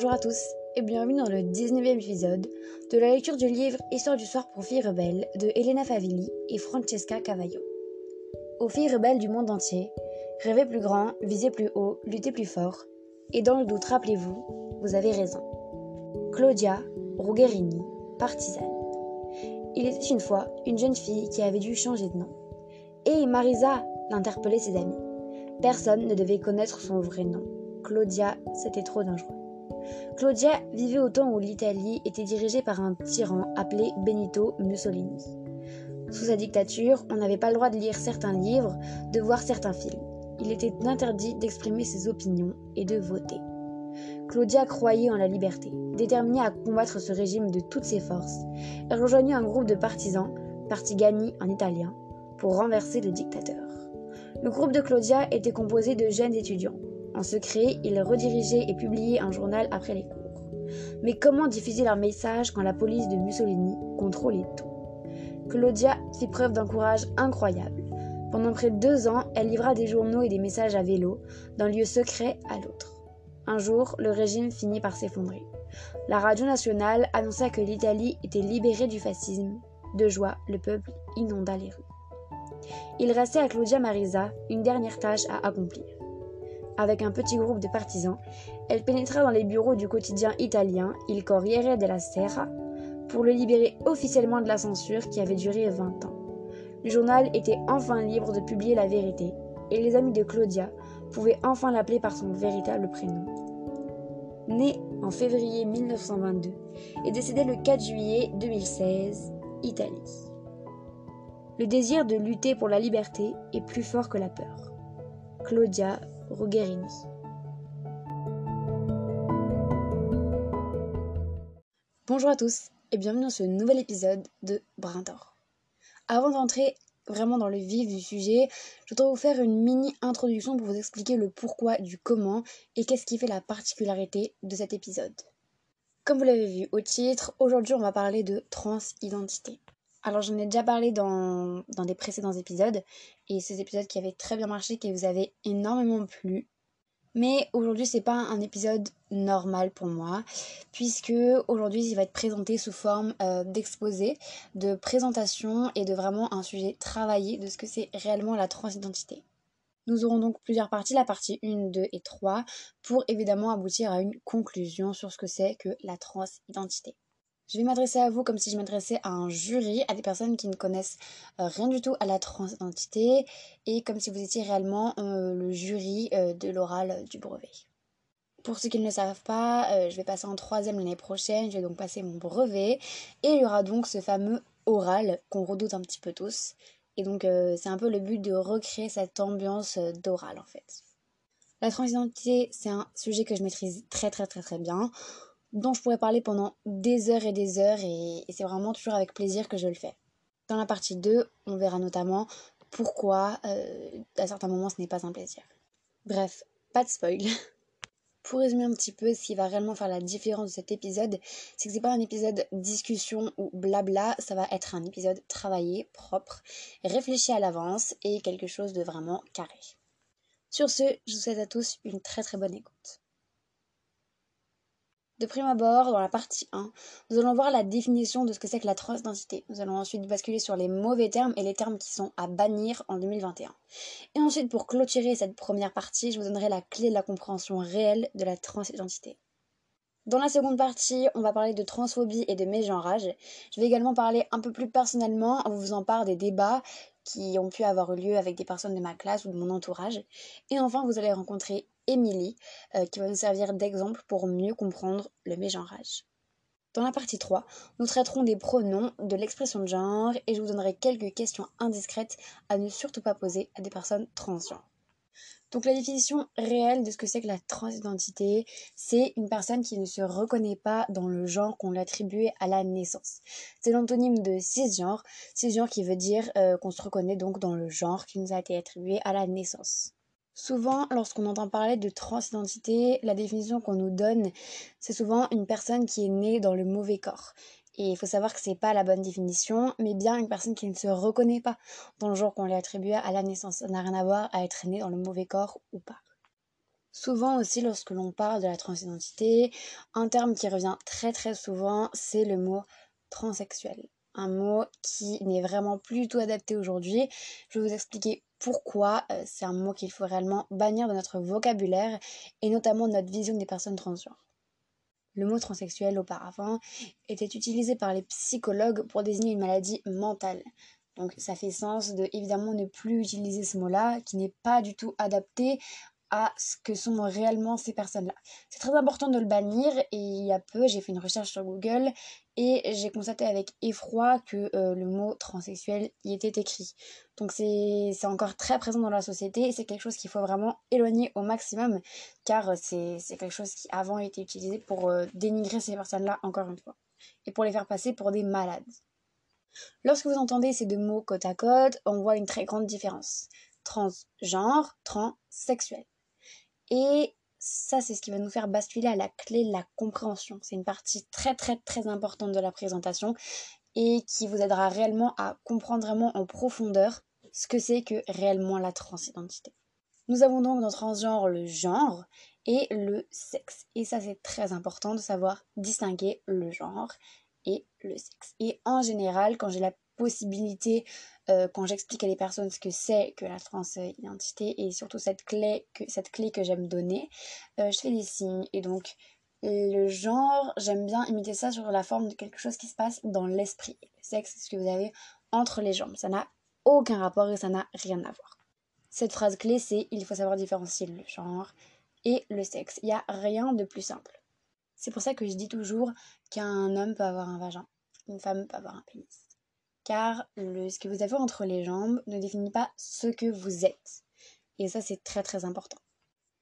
Bonjour à tous et bienvenue dans le 19e épisode de la lecture du livre Histoire du soir pour filles rebelles de Elena Favilli et Francesca Cavallo. Aux filles rebelles du monde entier, rêvez plus grand, visez plus haut, luttez plus fort, et dans le doute, rappelez-vous, vous avez raison. Claudia Rugherini, partisane. Il était une fois une jeune fille qui avait dû changer de nom. Et Marisa l'interpellait ses amis. Personne ne devait connaître son vrai nom. Claudia, c'était trop dangereux. Claudia vivait au temps où l'Italie était dirigée par un tyran appelé Benito Mussolini. Sous sa dictature, on n'avait pas le droit de lire certains livres, de voir certains films. Il était interdit d'exprimer ses opinions et de voter. Claudia croyait en la liberté. Déterminée à combattre ce régime de toutes ses forces, elle rejoignit un groupe de partisans, Partigiani en italien, pour renverser le dictateur. Le groupe de Claudia était composé de jeunes étudiants. En secret, ils redirigeaient et publiaient un journal après les cours. Mais comment diffuser leur message quand la police de Mussolini contrôlait tout Claudia fit preuve d'un courage incroyable. Pendant près de deux ans, elle livra des journaux et des messages à vélo, d'un lieu secret à l'autre. Un jour, le régime finit par s'effondrer. La radio nationale annonça que l'Italie était libérée du fascisme. De joie, le peuple inonda les rues. Il restait à Claudia Marisa une dernière tâche à accomplir. Avec un petit groupe de partisans, elle pénétra dans les bureaux du quotidien italien Il Corriere della Sera pour le libérer officiellement de la censure qui avait duré 20 ans. Le journal était enfin libre de publier la vérité et les amis de Claudia pouvaient enfin l'appeler par son véritable prénom. Né en février 1922 et décédé le 4 juillet 2016, Italie. Le désir de lutter pour la liberté est plus fort que la peur. Claudia Rugherini. Bonjour à tous et bienvenue dans ce nouvel épisode de Brin d'Or. Avant d'entrer vraiment dans le vif du sujet, je voudrais vous faire une mini introduction pour vous expliquer le pourquoi du comment et qu'est-ce qui fait la particularité de cet épisode. Comme vous l'avez vu au titre, aujourd'hui on va parler de transidentité. Alors j'en ai déjà parlé dans, des précédents épisodes et ces épisodes qui avaient très bien marché, qui vous avaient énormément plu. Mais aujourd'hui c'est pas un épisode normal pour moi puisque aujourd'hui il va être présenté sous forme euh, d'exposé, de présentation et de vraiment un sujet travaillé de ce que c'est réellement la transidentité. Nous aurons donc plusieurs parties, la partie 1, 2 et 3, pour évidemment aboutir à une conclusion sur ce que c'est que la transidentité. Je vais m'adresser à vous comme si je m'adressais à un jury, à des personnes qui ne connaissent euh, rien du tout à la transidentité et comme si vous étiez réellement euh, le jury euh, de l'oral du brevet. Pour ceux qui ne le savent pas, je vais passer en troisième l'année prochaine, je vais donc passer mon brevet et il y aura donc ce fameux oral qu'on redoute un petit peu tous. Et donc c'est un peu le but de recréer cette ambiance d'oral en fait. La transidentité, c'est un sujet que je maîtrise très très très très bien dont je pourrais parler pendant des heures et des heures et, c'est vraiment toujours avec plaisir que je le fais. Dans la partie 2, on verra notamment pourquoi euh, à certains moments ce n'est pas un plaisir. Bref, pas de spoil. Pour résumer un petit peu ce qui va réellement faire la différence de cet épisode, c'est que c'est pas un épisode discussion ou blabla, ça va être un épisode travaillé, propre, réfléchi à l'avance et quelque chose de vraiment carré. Sur ce, je vous souhaite à tous une très très bonne écoute. De prime abord, dans la partie 1, nous allons voir la définition de ce que c'est que la transidentité. Nous allons ensuite basculer sur les mauvais termes et les termes qui sont à bannir en 2021. Et ensuite, pour clôturer cette première partie, je vous donnerai la clé de la compréhension réelle de la transidentité. Dans la seconde partie, on va parler de transphobie et de mégenrage. Je vais également parler un peu plus personnellement en vous faisant part des débats qui ont pu avoir lieu avec des personnes de ma classe ou de mon entourage. Et enfin, vous allez rencontrer Émilie, euh, qui va nous servir d'exemple pour mieux comprendre le mégenrage. Dans la partie 3, nous traiterons des pronoms, de l'expression de genre et je vous donnerai quelques questions indiscrètes à ne surtout pas poser à des personnes transgenres. Donc la définition réelle de ce que c'est que la transidentité, c'est une personne qui ne se reconnaît pas dans le genre qu'on lui attribué à la naissance. C'est l'antonyme de cisgenre, cisgenre qui veut dire euh, qu'on se reconnaît donc dans le genre qui nous a été attribué à la naissance. Souvent, lorsqu'on entend parler de transidentité, la définition qu'on nous donne, c'est souvent une personne qui est née dans le mauvais corps. Et il faut savoir que c'est pas la bonne définition, mais bien une personne qui ne se reconnaît pas dans le genre qu'on lui attribue à la naissance. Ça n'a rien à voir à être né dans le mauvais corps ou pas. Souvent aussi, lorsque l'on parle de la transidentité, un terme qui revient très très souvent, c'est le mot transsexuel. Un mot qui n'est vraiment plus tout adapté aujourd'hui. Je vais vous expliquer pourquoi euh, c'est un mot qu'il faut réellement bannir de notre vocabulaire et notamment de notre vision des personnes transgenres. Le mot transsexuel auparavant était utilisé par les psychologues pour désigner une maladie mentale. Donc ça fait sens de évidemment ne plus utiliser ce mot-là qui n'est pas du tout adapté à ce que sont réellement ces personnes-là. C'est très important de le bannir et il y a peu, j'ai fait une recherche sur Google et j'ai constaté avec effroi que euh, le mot transsexuel y était écrit. Donc c'est encore très présent dans la société et c'est quelque chose qu'il faut vraiment éloigner au maximum car c'est quelque chose qui avant été utilisé pour euh, dénigrer ces personnes-là encore une fois et pour les faire passer pour des malades. Lorsque vous entendez ces deux mots côte à côte, on voit une très grande différence. Transgenre, transsexuel. Et ça, c'est ce qui va nous faire basculer à la clé de la compréhension. C'est une partie très très très importante de la présentation et qui vous aidera réellement à comprendre vraiment en profondeur ce que c'est que réellement la transidentité. Nous avons donc dans transgenre le genre et le sexe. Et ça, c'est très important de savoir distinguer le genre et le sexe. Et en général, quand j'ai possibilité, euh, quand j'explique à les personnes ce que c'est que la transidentité et surtout cette clé que, cette clé que j'aime donner, euh, je fais des signes. Et donc, le genre, j'aime bien imiter ça sur la forme de quelque chose qui se passe dans l'esprit. Le sexe, c'est ce que vous avez entre les jambes. Ça n'a aucun rapport et ça n'a rien à voir. Cette phrase clé, c'est il faut savoir différencier le genre et le sexe. Il n'y a rien de plus simple. C'est pour ça que je dis toujours qu'un homme peut avoir un vagin, une femme peut avoir un pénis. Car ce que vous avez entre les jambes ne définit pas ce que vous êtes. Et ça, c'est très très important.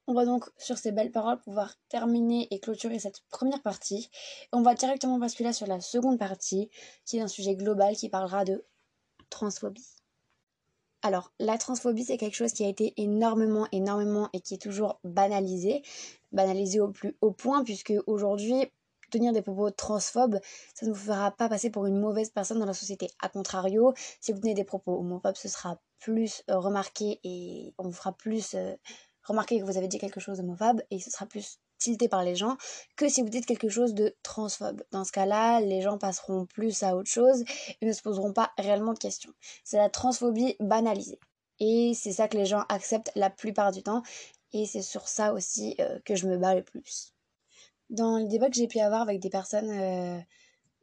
On va donc, sur ces belles paroles, pouvoir terminer et clôturer cette première partie. On va directement basculer sur la seconde partie, qui est un sujet global qui parlera de transphobie. Alors, la transphobie, c'est quelque chose qui a été énormément, énormément et qui est toujours banalisé. Banalisé au plus haut point, puisque aujourd'hui, tenir des propos transphobes, ça ne vous fera pas passer pour une mauvaise personne dans la société. A contrario, si vous tenez des propos homophobes, ce sera plus euh, remarqué et on vous fera plus euh, remarquer que vous avez dit quelque chose d'homophobe et ce sera plus tilté par les gens que si vous dites quelque chose de transphobe. Dans ce cas-là, les gens passeront plus à autre chose et ne se poseront pas réellement de questions. C'est la transphobie banalisée. Et c'est ça que les gens acceptent la plupart du temps. Et c'est sur ça aussi euh, que je me bats le plus. Dans les débats que j'ai pu avoir avec des personnes euh,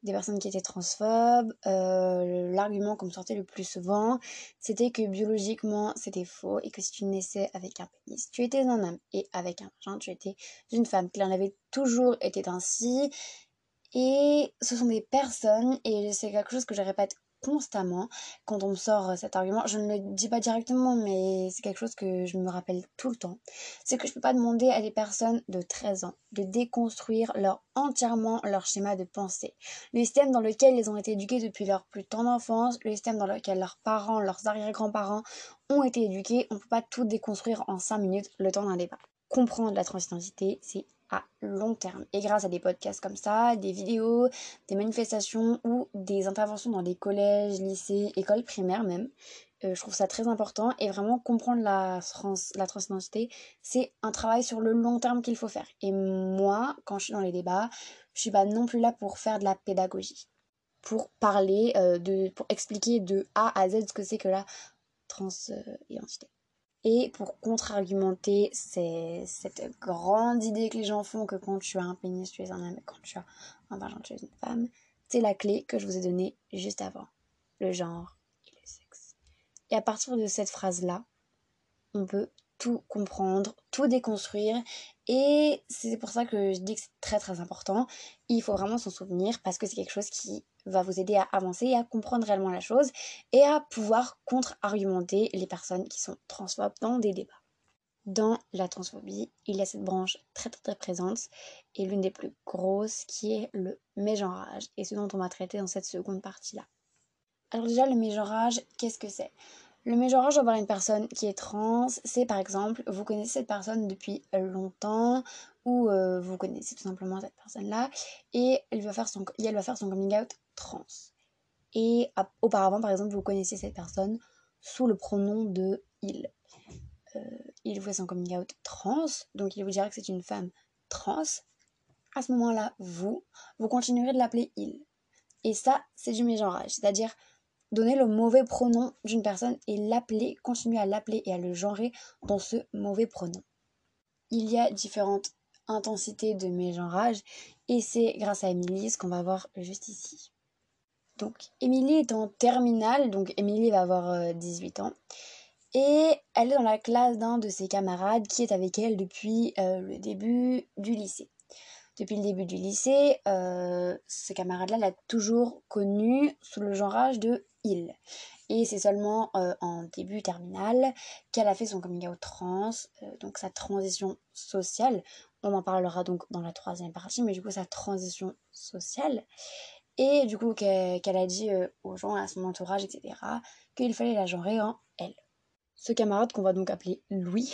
des personnes qui étaient transphobes. Euh, l'argument qu'on me sortait le plus souvent, c'était que biologiquement, c'était faux et que si tu naissais avec un pénis, tu étais un homme et avec un vagin, tu étais une femme. Qu'il en avait toujours été ainsi. Et ce sont des personnes, et c'est quelque chose que je répète constamment quand on me sort euh, cet argument. Je ne le dis pas directement, mais c'est quelque chose que je me rappelle tout le temps. C'est que je ne peux pas demander à des personnes de 13 ans de déconstruire leur, entièrement leur schéma de pensée. Le système dans lequel ils ont été éduqués depuis leur plus tendre enfance, le système dans lequel leurs parents, leurs arrière-grands-parents ont été éduqués, on ne peut pas tout déconstruire en 5 minutes le temps d'un débat. Comprendre la transidentité, c'est à long terme. Et grâce à des podcasts comme ça, des vidéos, des manifestations ou des interventions dans des collèges, lycées, écoles primaires même, euh, je trouve ça très important. Et vraiment comprendre la, trans, la transidentité, c'est un travail sur le long terme qu'il faut faire. Et moi, quand je suis dans les débats, je suis pas non plus là pour faire de la pédagogie. Pour parler, euh, de, pour expliquer de A à Z ce que c'est que la transidentité. Et pour contre-argumenter cette grande idée que les gens font que quand tu as un pénis, tu es un homme, et quand tu as un vagin, tu es une femme, c'est la clé que je vous ai donnée juste avant. Le genre et le sexe. Et à partir de cette phrase-là, on peut tout comprendre, tout déconstruire. Et c'est pour ça que je dis que c'est très très important. Il faut vraiment s'en souvenir parce que c'est quelque chose qui va vous aider à avancer et à comprendre réellement la chose et à pouvoir contre-argumenter les personnes qui sont transphobes dans des débats. Dans la transphobie, il y a cette branche très très très présente et l'une des plus grosses qui est le mégenrage et ce dont on va traiter dans cette seconde partie-là. Alors déjà le mégenrage, qu'est-ce que c'est? Le mégenrage envers une personne qui est trans, c'est par exemple, vous connaissez cette personne depuis longtemps, ou euh, vous connaissez tout simplement cette personne-là, et elle va, faire son, elle va faire son coming out trans. Et auparavant, par exemple, vous connaissiez cette personne sous le pronom de il. Euh, il vous fait son coming out trans, donc il vous dira que c'est une femme trans, à ce moment-là, vous, vous continuerez de l'appeler il. Et ça, c'est du mégenrage, c'est-à-dire donner le mauvais pronom d'une personne et l'appeler, continuer à l'appeler et à le genrer dans ce mauvais pronom. Il y a différentes intensités de mégenrage et c'est grâce à ce qu'on va voir juste ici. Donc, Émilie est en terminale, donc Émilie va avoir 18 euh, ans. Et elle est dans la classe d'un de ses camarades qui est avec elle depuis euh, le début du lycée. Depuis le début du lycée, euh, ce camarade-là l'a toujours connu sous le genrage de il. Et c'est seulement en début terminal qu'elle a fait son coming out trans, donc sa transition sociale. On en parlera donc dans la troisième partie, mais du coup sa transition sociale. Et du coup, qu'elle a dit euh, aux gens, à son entourage, etc., qu'il fallait la genrer en elle. Ce camarade qu'on va donc appeler Louis,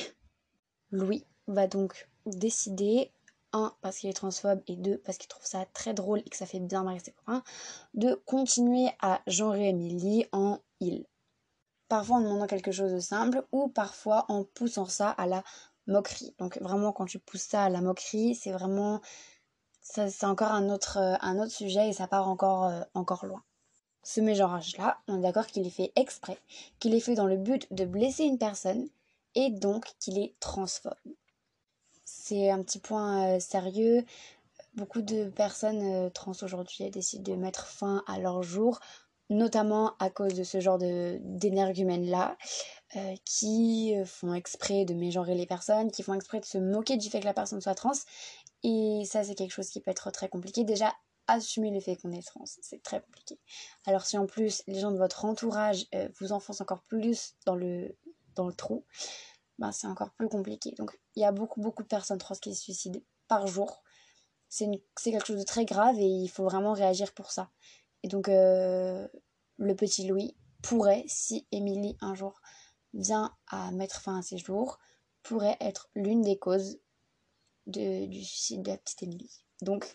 Louis va donc décider, un, parce qu'il est transphobe, et deux, parce qu'il trouve ça très drôle et que ça fait bien marrer ses copains, de continuer à genrer Emily en il. Parfois en demandant quelque chose de simple, ou parfois en poussant ça à la moquerie. Donc vraiment, quand tu pousses ça à la moquerie, c'est vraiment c'est encore un autre, euh, un autre sujet et ça part encore, euh, encore loin. Ce mégenrage-là, on est d'accord qu'il est fait exprès, qu'il est fait dans le but de blesser une personne et donc qu'il est transphobe. C'est un petit point euh, sérieux. Beaucoup de personnes trans aujourd'hui décident de mettre fin à leur jour, notamment à cause de ce genre d'énergumènes-là, qui font exprès de mégenrer les personnes, qui font exprès de se moquer du fait que la personne soit trans et ça, c'est quelque chose qui peut être très compliqué. Déjà, assumer le fait qu'on est trans, c'est très compliqué. Alors si en plus les gens de votre entourage euh, vous enfoncent encore plus dans le, dans le trou, ben, c'est encore plus compliqué. Donc il y a beaucoup beaucoup de personnes trans qui se suicident par jour. C'est quelque chose de très grave et il faut vraiment réagir pour ça. Et donc euh, le petit Louis pourrait, si Émilie un jour vient à mettre fin à ses jours, pourrait être l'une des causes du suicide de la petite Émilie. Donc,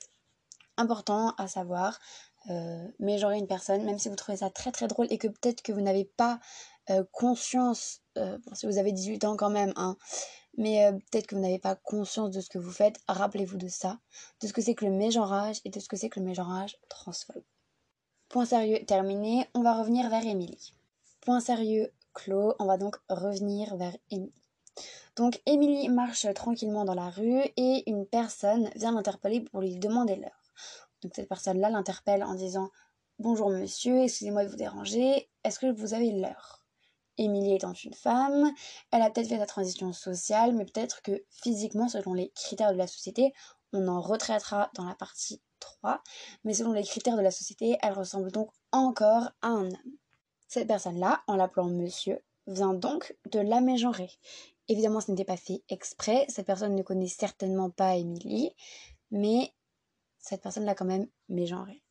important à savoir, euh, mégenrer une personne, même si vous trouvez ça très très drôle et que peut-être que vous n'avez pas euh, conscience, euh, si vous avez 18 ans quand même, hein, mais euh, peut-être que vous n'avez pas conscience de ce que vous faites, rappelez-vous de ça, de ce que c'est que le mégenrage et de ce que c'est que le mégenrage transphobe. Point sérieux terminé, on va revenir vers Émilie. Point sérieux clos, on va donc revenir vers Émilie. Donc Émilie marche tranquillement dans la rue et une personne vient l'interpeller pour lui demander l'heure. Donc cette personne-là l'interpelle en disant Bonjour monsieur, excusez-moi de vous déranger, est-ce que vous avez l'heure? Émilie étant une femme, elle a peut-être fait sa transition sociale, mais peut-être que physiquement, selon les critères de la société, on en retraitera dans la partie 3, mais selon les critères de la société, elle ressemble donc encore à un homme. Cette personne-là, en l'appelant monsieur, vient donc de la mégenrer. Évidemment, ce n'était pas fait exprès. Cette personne ne connaît certainement pas Émilie, mais cette personne l'a quand même mégenrée.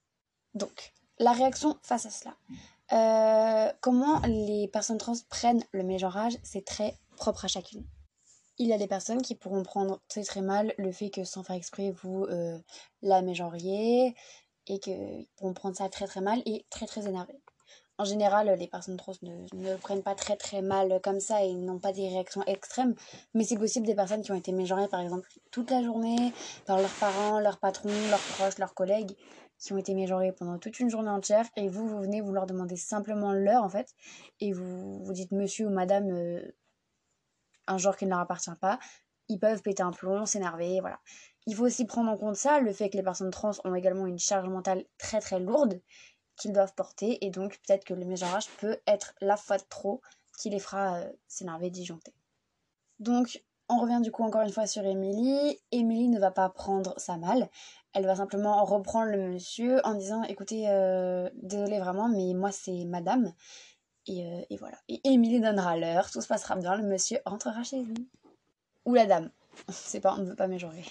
Donc, la réaction face à cela. Euh, comment les personnes trans prennent le mégenrage, c'est très propre à chacune. Il y a des personnes qui pourront prendre très très mal le fait que sans faire exprès vous euh, la mégenriez et qu'ils pourront prendre ça très très mal et très très énervé en général, les personnes trans ne, ne prennent pas très très mal comme ça et n'ont pas des réactions extrêmes. Mais c'est possible des personnes qui ont été mégenrées, par exemple, toute la journée par leurs parents, leurs patrons, leurs proches, leurs collègues, qui ont été mégenrés pendant toute une journée entière. Et vous, vous venez, vous leur demandez simplement l'heure, en fait. Et vous vous dites monsieur ou madame, euh, un genre qui ne leur appartient pas. Ils peuvent péter un plomb, s'énerver, voilà. Il faut aussi prendre en compte ça, le fait que les personnes trans ont également une charge mentale très très lourde qu'ils doivent porter et donc peut-être que le mégenrage peut être la fois de trop qui les fera euh, s'énerver, disjoncter. Donc on revient du coup encore une fois sur Émilie. Émilie ne va pas prendre ça mal. Elle va simplement reprendre le monsieur en disant écoutez, euh, désolé vraiment, mais moi c'est madame. Et, euh, et voilà. Et Émilie donnera l'heure, tout se passera bien, le monsieur rentrera chez lui. Ou la dame. C'est pas, on ne veut pas mégenrer.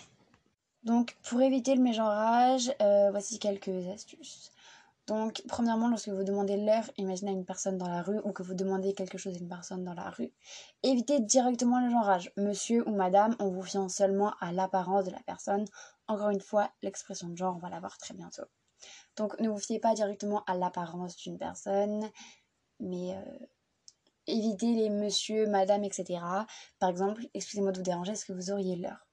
Donc pour éviter le mégenrage, voici quelques astuces. Donc, premièrement, lorsque vous demandez l'heure, imaginez une personne dans la rue ou que vous demandez quelque chose à une personne dans la rue, évitez directement le genrage, monsieur ou madame, en vous fiant seulement à l'apparence de la personne. Encore une fois, l'expression de genre, on va la voir très bientôt. Donc, ne vous fiez pas directement à l'apparence d'une personne, mais euh, éviter les monsieur, madame, etc. Par exemple, excusez-moi de vous déranger, est-ce que vous auriez l'heure?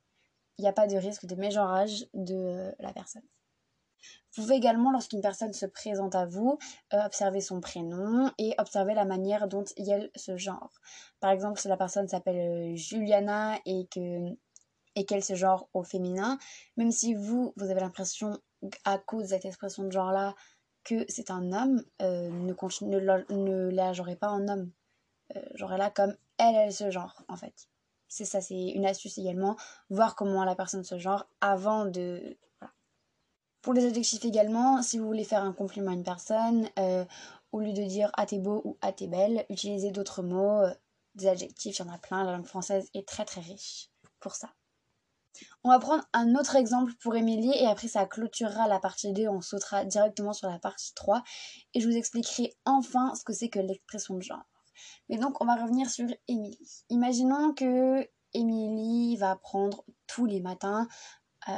Il n'y a pas de risque de mégenrage de la personne. Vous pouvez également, lorsqu'une personne se présente à vous, euh, observer son prénom et observer la manière dont elle se genre. Par exemple, si la personne s'appelle euh, Juliana et que et qu'elle se genre au féminin, même si vous, vous avez l'impression, à cause de cette expression de genre-là, que c'est un homme, euh, ne, ne, la genrez pas en homme. Euh, là comme elle, elle se genre, en fait. C'est ça, c'est une astuce également, voir comment la personne se genre avant de... Pour les adjectifs également, si vous voulez faire un compliment à une personne, euh, au lieu de dire ah t'es beau ou ah t'es belle, utilisez d'autres mots, euh, des adjectifs, il y en a plein, la langue française est très très riche pour ça. On va prendre un autre exemple pour Émilie et après ça clôturera la partie 2, on sautera directement sur la partie 3 et je vous expliquerai enfin ce que c'est que l'expression de genre. Mais donc on va revenir sur Émilie. Imaginons que Émilie va prendre tous les matins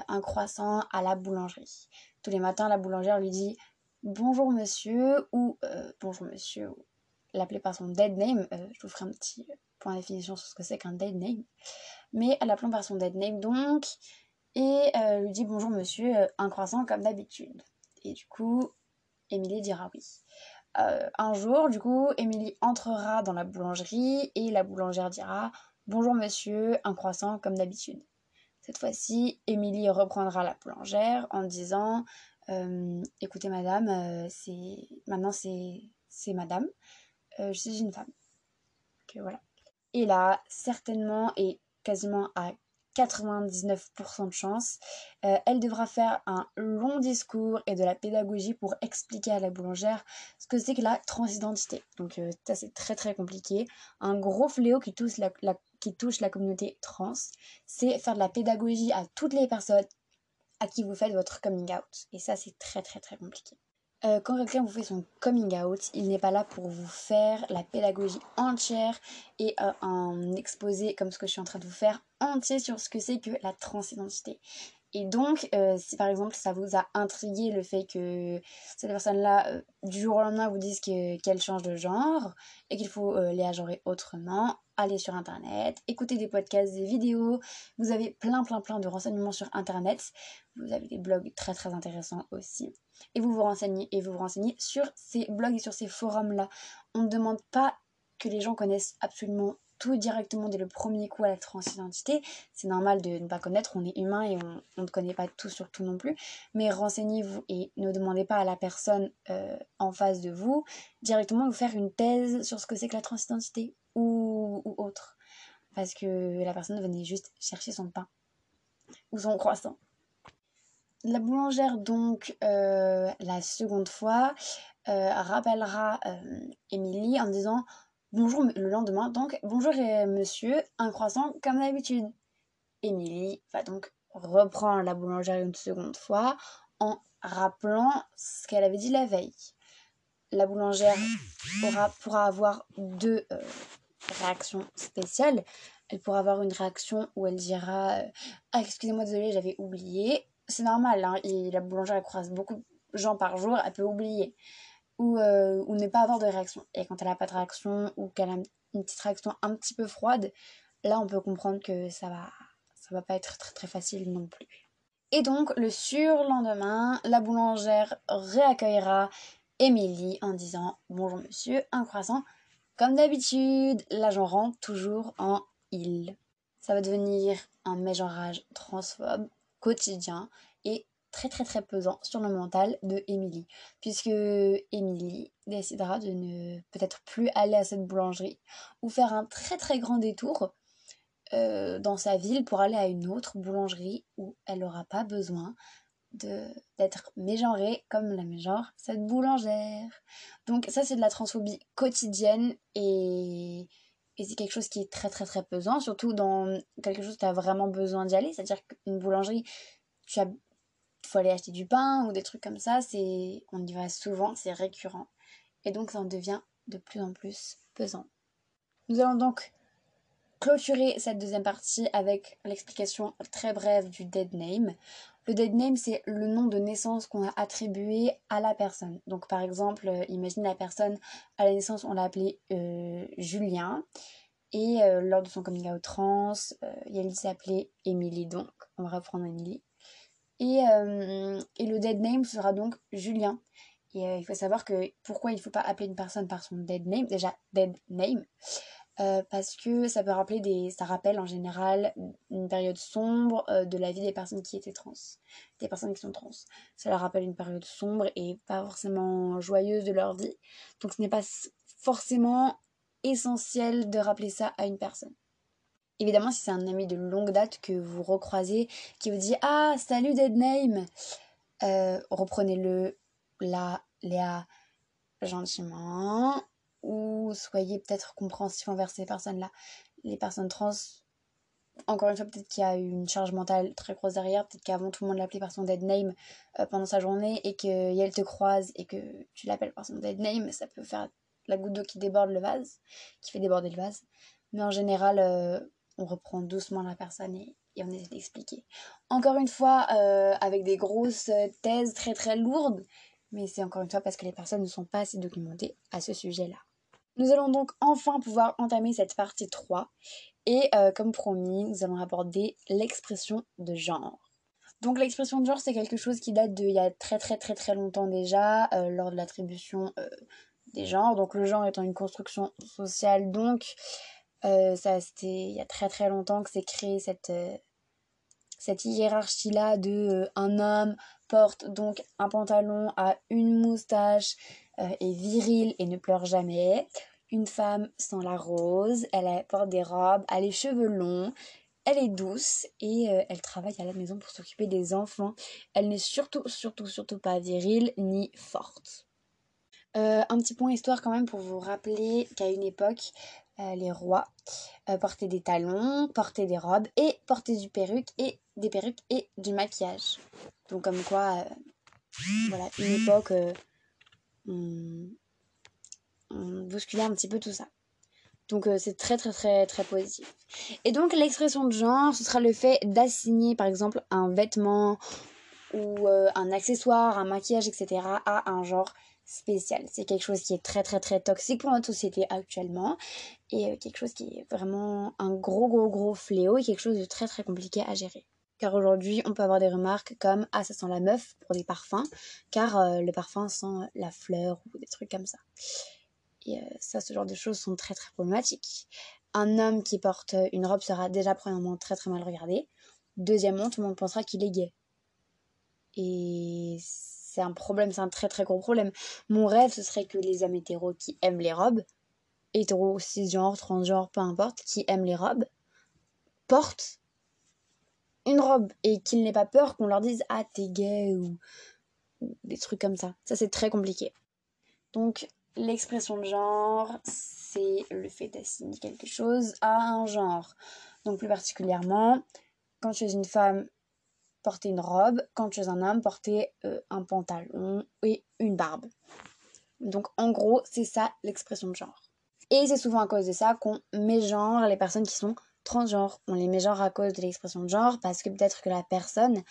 un croissant à la boulangerie. Tous les matins la boulangère lui dit bonjour monsieur ou euh, bonjour monsieur ou l'appeler par son dead name. Euh, je vous ferai un petit point de définition sur ce que c'est qu'un dead name mais elle l'appelle par son dead name donc, et euh, lui dit bonjour monsieur, euh, un croissant comme d'habitude. Et du coup, Émilie dira oui. Euh, un jour, du coup, Émilie entrera dans la boulangerie et la boulangère dira bonjour monsieur, un croissant comme d'habitude. Cette fois-ci, Émilie reprendra la boulangère en disant écoutez madame, c'est maintenant c'est madame, je suis une femme. Voilà. Et là, certainement, et quasiment à 99% de chance, euh, elle devra faire un long discours et de la pédagogie pour expliquer à la boulangère ce que c'est que la transidentité. Donc euh, ça c'est très très compliqué. Un gros fléau qui touche la, qui touche la communauté trans, c'est faire de la pédagogie à toutes les personnes à qui vous faites votre coming out. Et ça c'est très très très compliqué. Euh, quand quelqu'un vous fait son coming out, il n'est pas là pour vous faire la pédagogie entière et euh, un exposé comme ce que je suis en train de vous faire entier sur ce que c'est que la transidentité. Et donc, euh, si par exemple ça vous a intrigué le fait que cette personne-là, du jour au lendemain, vous dise qu'elle change de genre et qu'il faut les agenrer autrement, allez sur internet, écoutez des podcasts, des vidéos. Vous avez plein, plein, plein de renseignements sur internet. Vous avez des blogs très, très intéressants aussi et vous vous renseignez et vous vous renseignez sur ces blogs et sur ces forums là. On ne demande pas que les gens connaissent absolument directement dès le premier coup à la transidentité. C'est normal de ne pas connaître, on est humain et on, ne connaît pas tout sur tout non plus. Mais renseignez-vous et ne demandez pas à la personne euh, en face de vous directement de vous faire une thèse sur ce que c'est que la transidentité ou, autre. Parce que la personne venait juste chercher son pain ou son croissant. La boulangère, donc, euh, la seconde fois, euh, rappellera Émilie en disant bonjour le lendemain. Donc, bonjour monsieur, un croissant comme d'habitude. Émilie va donc reprendre la boulangère une seconde fois en rappelant ce qu'elle avait dit la veille. La boulangère aura, pourra avoir deux réactions spéciales. Elle pourra avoir une réaction où elle dira Ah, excusez-moi, désolé, j'avais oublié c'est normal, hein, la boulangère croise beaucoup de gens par jour, elle peut oublier ou, euh, ou ne pas avoir de réaction. Et quand elle n'a pas de réaction ou qu'elle a une petite réaction un petit peu froide, là on peut comprendre que ça va, ça va pas être très très facile non plus. Et donc le surlendemain, la boulangère réaccueillera Émilie en disant Bonjour monsieur, un croissant. Comme d'habitude, l'agent rentre toujours en il. Ça va devenir un mégenrage transphobe quotidien et très très très pesant sur le mental de Émilie puisque Émilie décidera de ne peut-être plus aller à cette boulangerie ou faire un très très grand détour euh, dans sa ville pour aller à une autre boulangerie où elle n'aura pas besoin d'être mégenrée comme la mégenre cette boulangère. Donc ça c'est de la transphobie quotidienne et et c'est quelque chose qui est très très très pesant, surtout dans quelque chose où tu as vraiment besoin d'y aller. C'est-à-dire qu'une boulangerie, tu as faut aller acheter du pain ou des trucs comme ça, c'est on y va souvent, c'est récurrent. Et donc ça en devient de plus en plus pesant. Nous allons donc clôturer cette deuxième partie avec l'explication très brève du dead name. Le dead name, c'est le nom de naissance qu'on a attribué à la personne. Donc par exemple, euh, imagine la personne, à la naissance, on l'a appelé euh, Julien. Et lors de son coming out trans, Yael s'appelait Émilie, donc on va reprendre Émilie. Et, et, le dead name sera donc Julien. Et il faut savoir que pourquoi il ne faut pas appeler une personne par son dead name, déjà dead name, euh, parce que ça peut rappeler des. ça rappelle en général une période sombre euh, de la vie des personnes qui étaient trans, des personnes qui sont trans. Ça leur rappelle une période sombre et pas forcément joyeuse de leur vie. Donc ce n'est pas forcément essentiel de rappeler ça à une personne. Évidemment, si c'est un ami de longue date que vous recroisez, qui vous dit Ah, salut Dead Name, euh, reprenez-le là, Léa, gentiment, ou soyez peut-être compréhensif envers ces personnes-là. Les personnes trans, encore une fois, peut-être qu'il y a une charge mentale très grosse derrière, peut-être qu'avant tout le monde l'appelait par son dead name euh, pendant sa journée et qu'elle te croise et que tu l'appelles par son dead name, ça peut faire la goutte d'eau qui déborde le vase, qui fait déborder le vase. Mais en général, euh, on reprend doucement la personne et, on essaie d'expliquer. Encore une fois, euh, avec des grosses thèses très très lourdes, mais c'est encore une fois parce que les personnes ne sont pas assez documentées à ce sujet-là. Nous allons donc enfin pouvoir entamer cette partie 3 et euh, comme promis, nous allons aborder l'expression de genre. Donc l'expression de genre, c'est quelque chose qui date d'il y a très très très très longtemps déjà, euh, lors de l'attribution des genres. Donc le genre étant une construction sociale, donc ça c'était il y a très très longtemps que c'est créé cette, cette hiérarchie-là de un homme porte donc un pantalon à une moustache, est viril et ne pleure jamais une femme sans la rose, elle porte des robes, elle a les cheveux longs, elle est douce et euh, elle travaille à la maison pour s'occuper des enfants. Elle n'est surtout, surtout, surtout pas virile ni forte. Euh, un petit point histoire quand même pour vous rappeler qu'à une époque, euh, les rois portaient des talons, portaient des robes et portaient du perruque et des perruques et du maquillage. Donc comme quoi, voilà, une époque, bousculer un petit peu tout ça. Donc euh, c'est très très très très positif. Et donc l'expression de genre, ce sera le fait d'assigner par exemple un vêtement ou euh, un accessoire, un maquillage, etc. à un genre spécial. C'est quelque chose qui est très très très toxique pour notre société actuellement et euh, quelque chose qui est vraiment un gros gros gros fléau et quelque chose de très très compliqué à gérer. Car aujourd'hui, on peut avoir des remarques comme Ah, ça sent la meuf pour des parfums, car le parfum sent la fleur ou des trucs comme ça. Et euh, ça, ce genre de choses sont très très problématiques. Un homme qui porte une robe sera déjà premièrement très très mal regardé. Deuxièmement, tout le monde pensera qu'il est gay. Et c'est un problème, c'est un très très gros problème. Mon rêve, ce serait que les hommes hétéros qui aiment les robes, hétéros, cisgenres, transgenres, peu importe, qui aiment les robes, portent une robe et qu'ils n'aient pas peur qu'on leur dise Ah, t'es gay ou des trucs comme ça. Ça, c'est très compliqué. Donc, L'expression de genre, c'est le fait d'assigner quelque chose à un genre. Donc plus particulièrement, quand tu es une femme, porter une robe, quand tu es un homme, porter euh, un pantalon et une barbe. Donc en gros, c'est ça l'expression de genre. Et c'est souvent à cause de ça qu'on met genre les personnes qui sont transgenres. On les met genre à cause de l'expression de genre parce que peut-être que la personne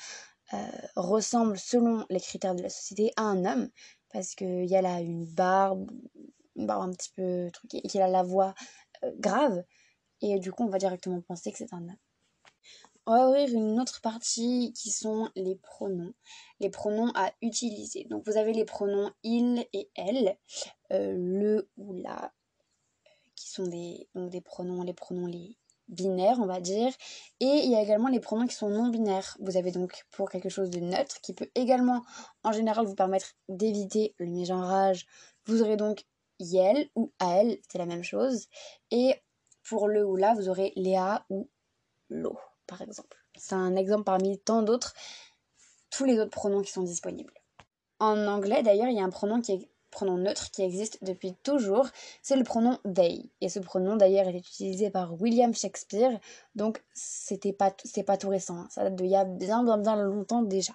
euh, ressemble selon les critères de la société à un homme, parce qu'il a une barbe, une barbe un petit peu truquée, et qu'il a la voix euh, grave, et du coup on va directement penser que c'est un homme. On va ouvrir une autre partie qui sont les pronoms. Les pronoms à utiliser. Donc vous avez les pronoms il et elle, euh, le ou la, qui sont des, donc des pronoms, les pronoms les binaires, on va dire. Et il y a également les pronoms qui sont non binaires. Vous avez donc pour quelque chose de neutre qui peut également en général vous permettre d'éviter le mégenrage. Vous aurez donc yel ou elle, c'est la même chose. Et pour le ou la, vous aurez Léa ou l'eau, par exemple. C'est un exemple parmi tant d'autres, tous les autres pronoms qui sont disponibles. En anglais, d'ailleurs, il y a un pronom qui est pronom neutre qui existe depuis toujours, c'est le pronom they. Et ce pronom d'ailleurs est utilisé par William Shakespeare, donc c'était pas c'est pas tout récent, hein. ça date d'il y a bien bien bien longtemps déjà.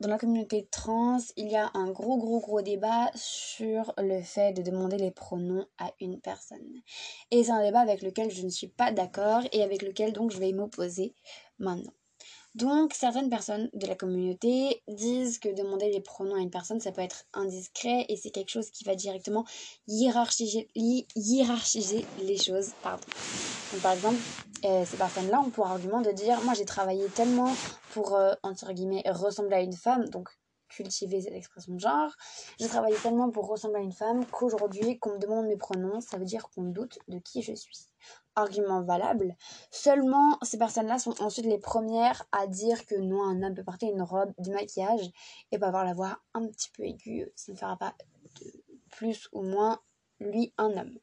Dans la communauté trans, il y a un gros gros gros débat sur le fait de demander les pronoms à une personne. Et c'est un débat avec lequel je ne suis pas d'accord et avec lequel donc je vais m'opposer maintenant. Donc certaines personnes de la communauté disent que demander les pronoms à une personne, ça peut être indiscret et c'est quelque chose qui va directement hiérarchiser, les choses. Pardon. par exemple, euh, ces personnes-là ont pour argument de dire, moi j'ai travaillé tellement pour, euh, entre guillemets, ressembler à une femme, donc cultiver cette expression de genre. J'ai travaillé tellement pour ressembler à une femme qu'aujourd'hui, qu'on me demande mes pronoms, ça veut dire qu'on doute de qui je suis. Argument valable. Seulement, ces personnes-là sont ensuite les premières à dire que non, un homme peut porter une robe, du maquillage et pas avoir la voix un petit peu aiguë. Ça ne fera pas de plus ou moins lui un homme.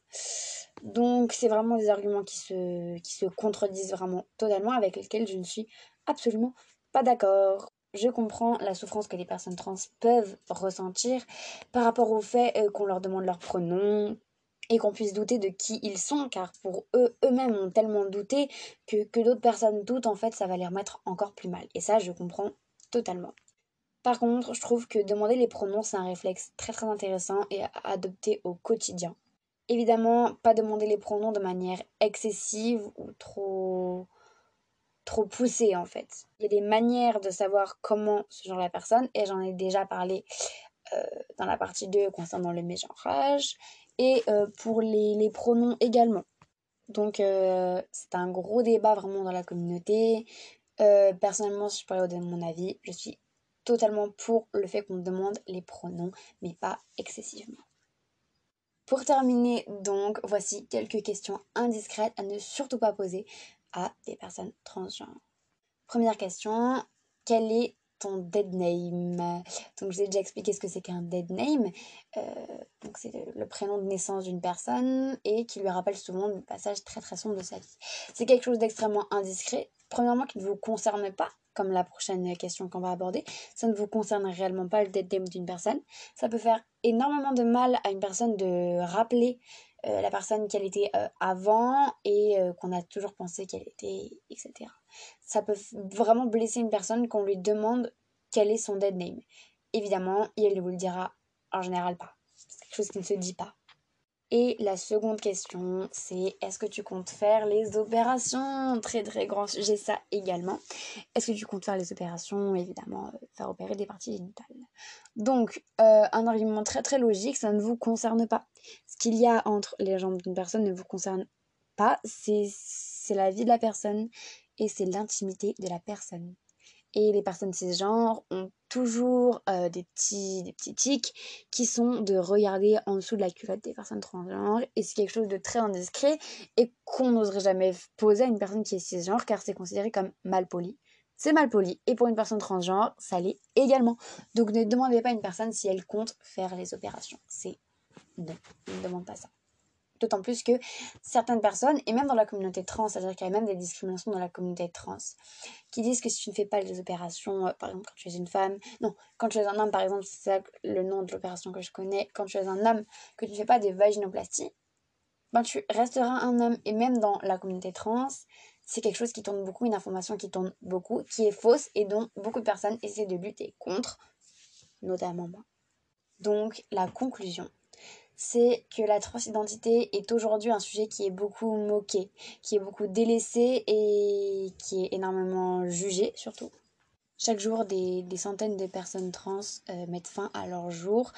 Donc, c'est vraiment des arguments qui se, qui se contredisent vraiment totalement avec lesquels je ne suis absolument pas d'accord je comprends la souffrance que les personnes trans peuvent ressentir par rapport au fait euh, qu'on leur demande leur pronom et qu'on puisse douter de qui ils sont, car pour eux, eux-mêmes ont tellement douté que, que d'autres personnes doutent, en fait, ça va les remettre encore plus mal. Et ça, je comprends totalement. Par contre, je trouve que demander les pronoms, c'est un réflexe très très intéressant et à adopter au quotidien. Évidemment, pas demander les pronoms de manière excessive ou trop trop poussé en fait. Il y a des manières de savoir comment se genre la personne et j'en ai déjà parlé euh, dans la partie 2 concernant le mégenrage et euh, pour les, pronoms également. Donc euh, c'est un gros débat vraiment dans la communauté. personnellement, si je pourrais donner mon avis, je suis totalement pour le fait qu'on demande les pronoms, mais pas excessivement. Pour terminer, donc, voici quelques questions indiscrètes à ne surtout pas poser à des personnes transgenres. Première question, quel est ton dead name Donc je vous ai déjà expliqué ce que c'est qu'un dead name. Euh, donc c'est le, prénom de naissance d'une personne et qui lui rappelle souvent le passage très très sombre de sa vie. C'est quelque chose d'extrêmement indiscret. Premièrement qui ne vous concerne pas, comme la prochaine question qu'on va aborder. Ça ne vous concerne réellement pas le dead name d'une personne. Ça peut faire énormément de mal à une personne de rappeler euh, la personne qu'elle était euh, avant et qu'on a toujours pensé qu'elle était, etc. Ça peut vraiment blesser une personne qu'on lui demande quel est son dead name. Évidemment, il vous le dira en général pas. C'est quelque chose qui ne se dit pas. Et la seconde question, c'est est-ce que tu comptes faire les opérations? Très très grand sujet ça également. Est-ce que tu comptes faire les opérations? Évidemment, euh, faire opérer des parties génitales. Donc, euh, un argument très très logique, ça ne vous concerne pas. Ce qu'il y a entre les jambes d'une personne ne vous concerne pas, c'est la vie de la personne et c'est l'intimité de la personne. Et les personnes cisgenres ont toujours euh, des, petits, des petits tics qui sont de regarder en dessous de la culotte des personnes transgenres. Et c'est quelque chose de très indiscret et qu'on n'oserait jamais poser à une personne qui est cisgenre car c'est considéré comme mal poli. C'est mal poli. Et pour une personne transgenre, ça l'est également. Donc ne demandez pas à une personne si elle compte faire les opérations. C'est non, ne demande pas ça. D'autant plus que certaines personnes, et même dans la communauté trans, c'est-à-dire qu'il y a même des discriminations dans la communauté trans, qui disent que si tu ne fais pas les opérations, euh, par exemple quand tu es une femme, non, quand tu es un homme par exemple, c'est le nom de l'opération que je connais, quand tu es un homme, que tu ne fais pas des vaginoplasties, ben tu resteras un homme. Et même dans la communauté trans, c'est quelque chose qui tourne beaucoup, une information qui tourne beaucoup, qui est fausse et dont beaucoup de personnes essaient de lutter contre, notamment moi. Donc la conclusion, c'est que la transidentité est aujourd'hui un sujet qui est beaucoup moqué, qui est beaucoup délaissé et qui est énormément jugé surtout. Chaque jour, des, centaines de personnes trans euh, mettent fin à leur jour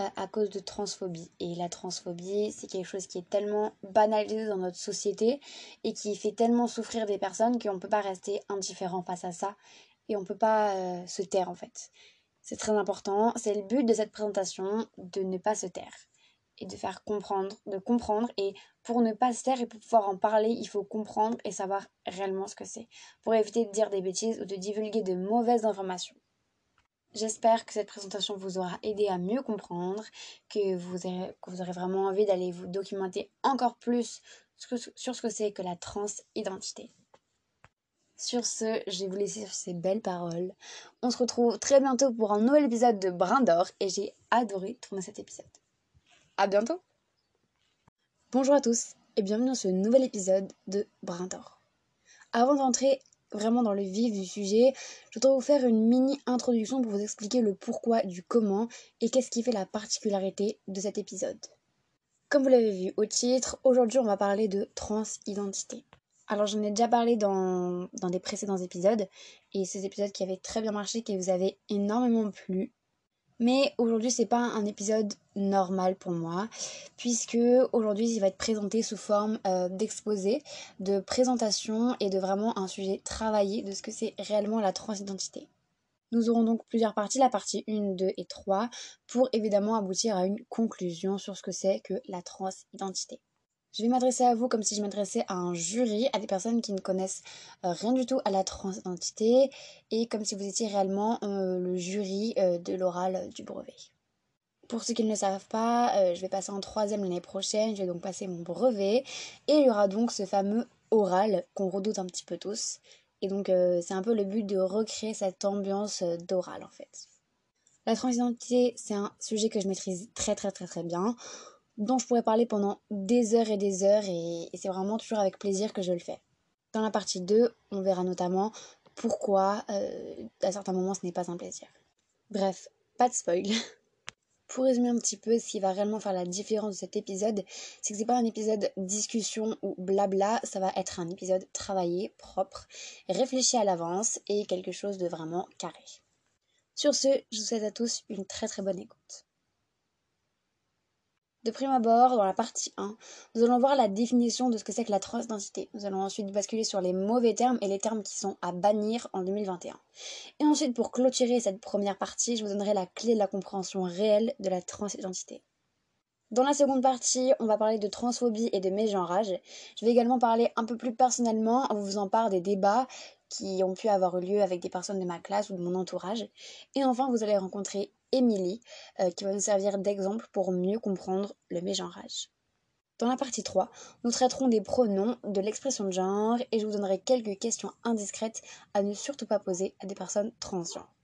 euh, à cause de transphobie. Et la transphobie, c'est quelque chose qui est tellement banalisé dans notre société et qui fait tellement souffrir des personnes qu'on ne peut pas rester indifférent face à ça et on ne peut pas euh, se taire en fait. C'est très important, c'est le but de cette présentation, de ne pas se taire et de faire comprendre, de comprendre. Et pour ne pas se taire et pour pouvoir en parler, il faut comprendre et savoir réellement ce que c'est. Pour éviter de dire des bêtises ou de divulguer de mauvaises informations. J'espère que cette présentation vous aura aidé à mieux comprendre, que vous aurez, vraiment envie d'aller vous documenter encore plus sur ce que c'est que la transidentité. Sur ce, je vais vous laisser ces belles paroles. On se retrouve très bientôt pour un nouvel épisode de Brin d'Or et j'ai adoré tourner cet épisode. À bientôt Bonjour à tous et bienvenue dans ce nouvel épisode de Brin d'Or. Avant d'entrer vraiment dans le vif du sujet, je voudrais vous faire une mini introduction pour vous expliquer le pourquoi du comment et qu'est-ce qui fait la particularité de cet épisode. Comme vous l'avez vu au titre, aujourd'hui on va parler de transidentité. Alors j'en ai déjà parlé dans, dans des précédents épisodes, et ces épisodes qui avaient très bien marché, qui vous avaient énormément plu. Mais aujourd'hui, c'est pas un épisode normal pour moi, puisque aujourd'hui, il va être présenté sous forme euh, d'exposé, de présentation et de vraiment un sujet travaillé de ce que c'est réellement la transidentité. Nous aurons donc plusieurs parties, la partie 1, 2 et 3, pour évidemment aboutir à une conclusion sur ce que c'est que la transidentité. Je vais m'adresser à vous comme si je m'adressais à un jury, à des personnes qui ne connaissent euh, rien du tout à la transidentité, et comme si vous étiez réellement euh, le jury euh, de l'oral du brevet. Pour ceux qui ne le savent pas, je vais passer en troisième l'année prochaine, je vais donc passer mon brevet, et il y aura donc ce fameux oral qu'on redoute un petit peu tous. Et donc c'est un peu le but de recréer cette ambiance d'oral en fait. La transidentité, c'est un sujet que je maîtrise très très très très bien dont je pourrais parler pendant des heures et des heures et, c'est vraiment toujours avec plaisir que je le fais. Dans la partie 2, on verra notamment pourquoi euh, à certains moments ce n'est pas un plaisir. Bref, pas de spoil. Pour résumer un petit peu ce qui va réellement faire la différence de cet épisode, c'est que c'est pas un épisode discussion ou blabla, ça va être un épisode travaillé, propre, réfléchi à l'avance et quelque chose de vraiment carré. Sur ce, je vous souhaite à tous une très très bonne écoute. De prime abord, dans la partie 1, nous allons voir la définition de ce que c'est que la transidentité. Nous allons ensuite basculer sur les mauvais termes et les termes qui sont à bannir en 2021. Et ensuite, pour clôturer cette première partie, je vous donnerai la clé de la compréhension réelle de la transidentité. Dans la seconde partie, on va parler de transphobie et de mégenrage. Je vais également parler un peu plus personnellement en vous faisant part des débats qui ont pu avoir lieu avec des personnes de ma classe ou de mon entourage. Et enfin, vous allez rencontrer Émilie, euh, qui va nous servir d'exemple pour mieux comprendre le mégenrage. Dans la partie 3, nous traiterons des pronoms, de l'expression de genre et je vous donnerai quelques questions indiscrètes à ne surtout pas poser à des personnes transgenres.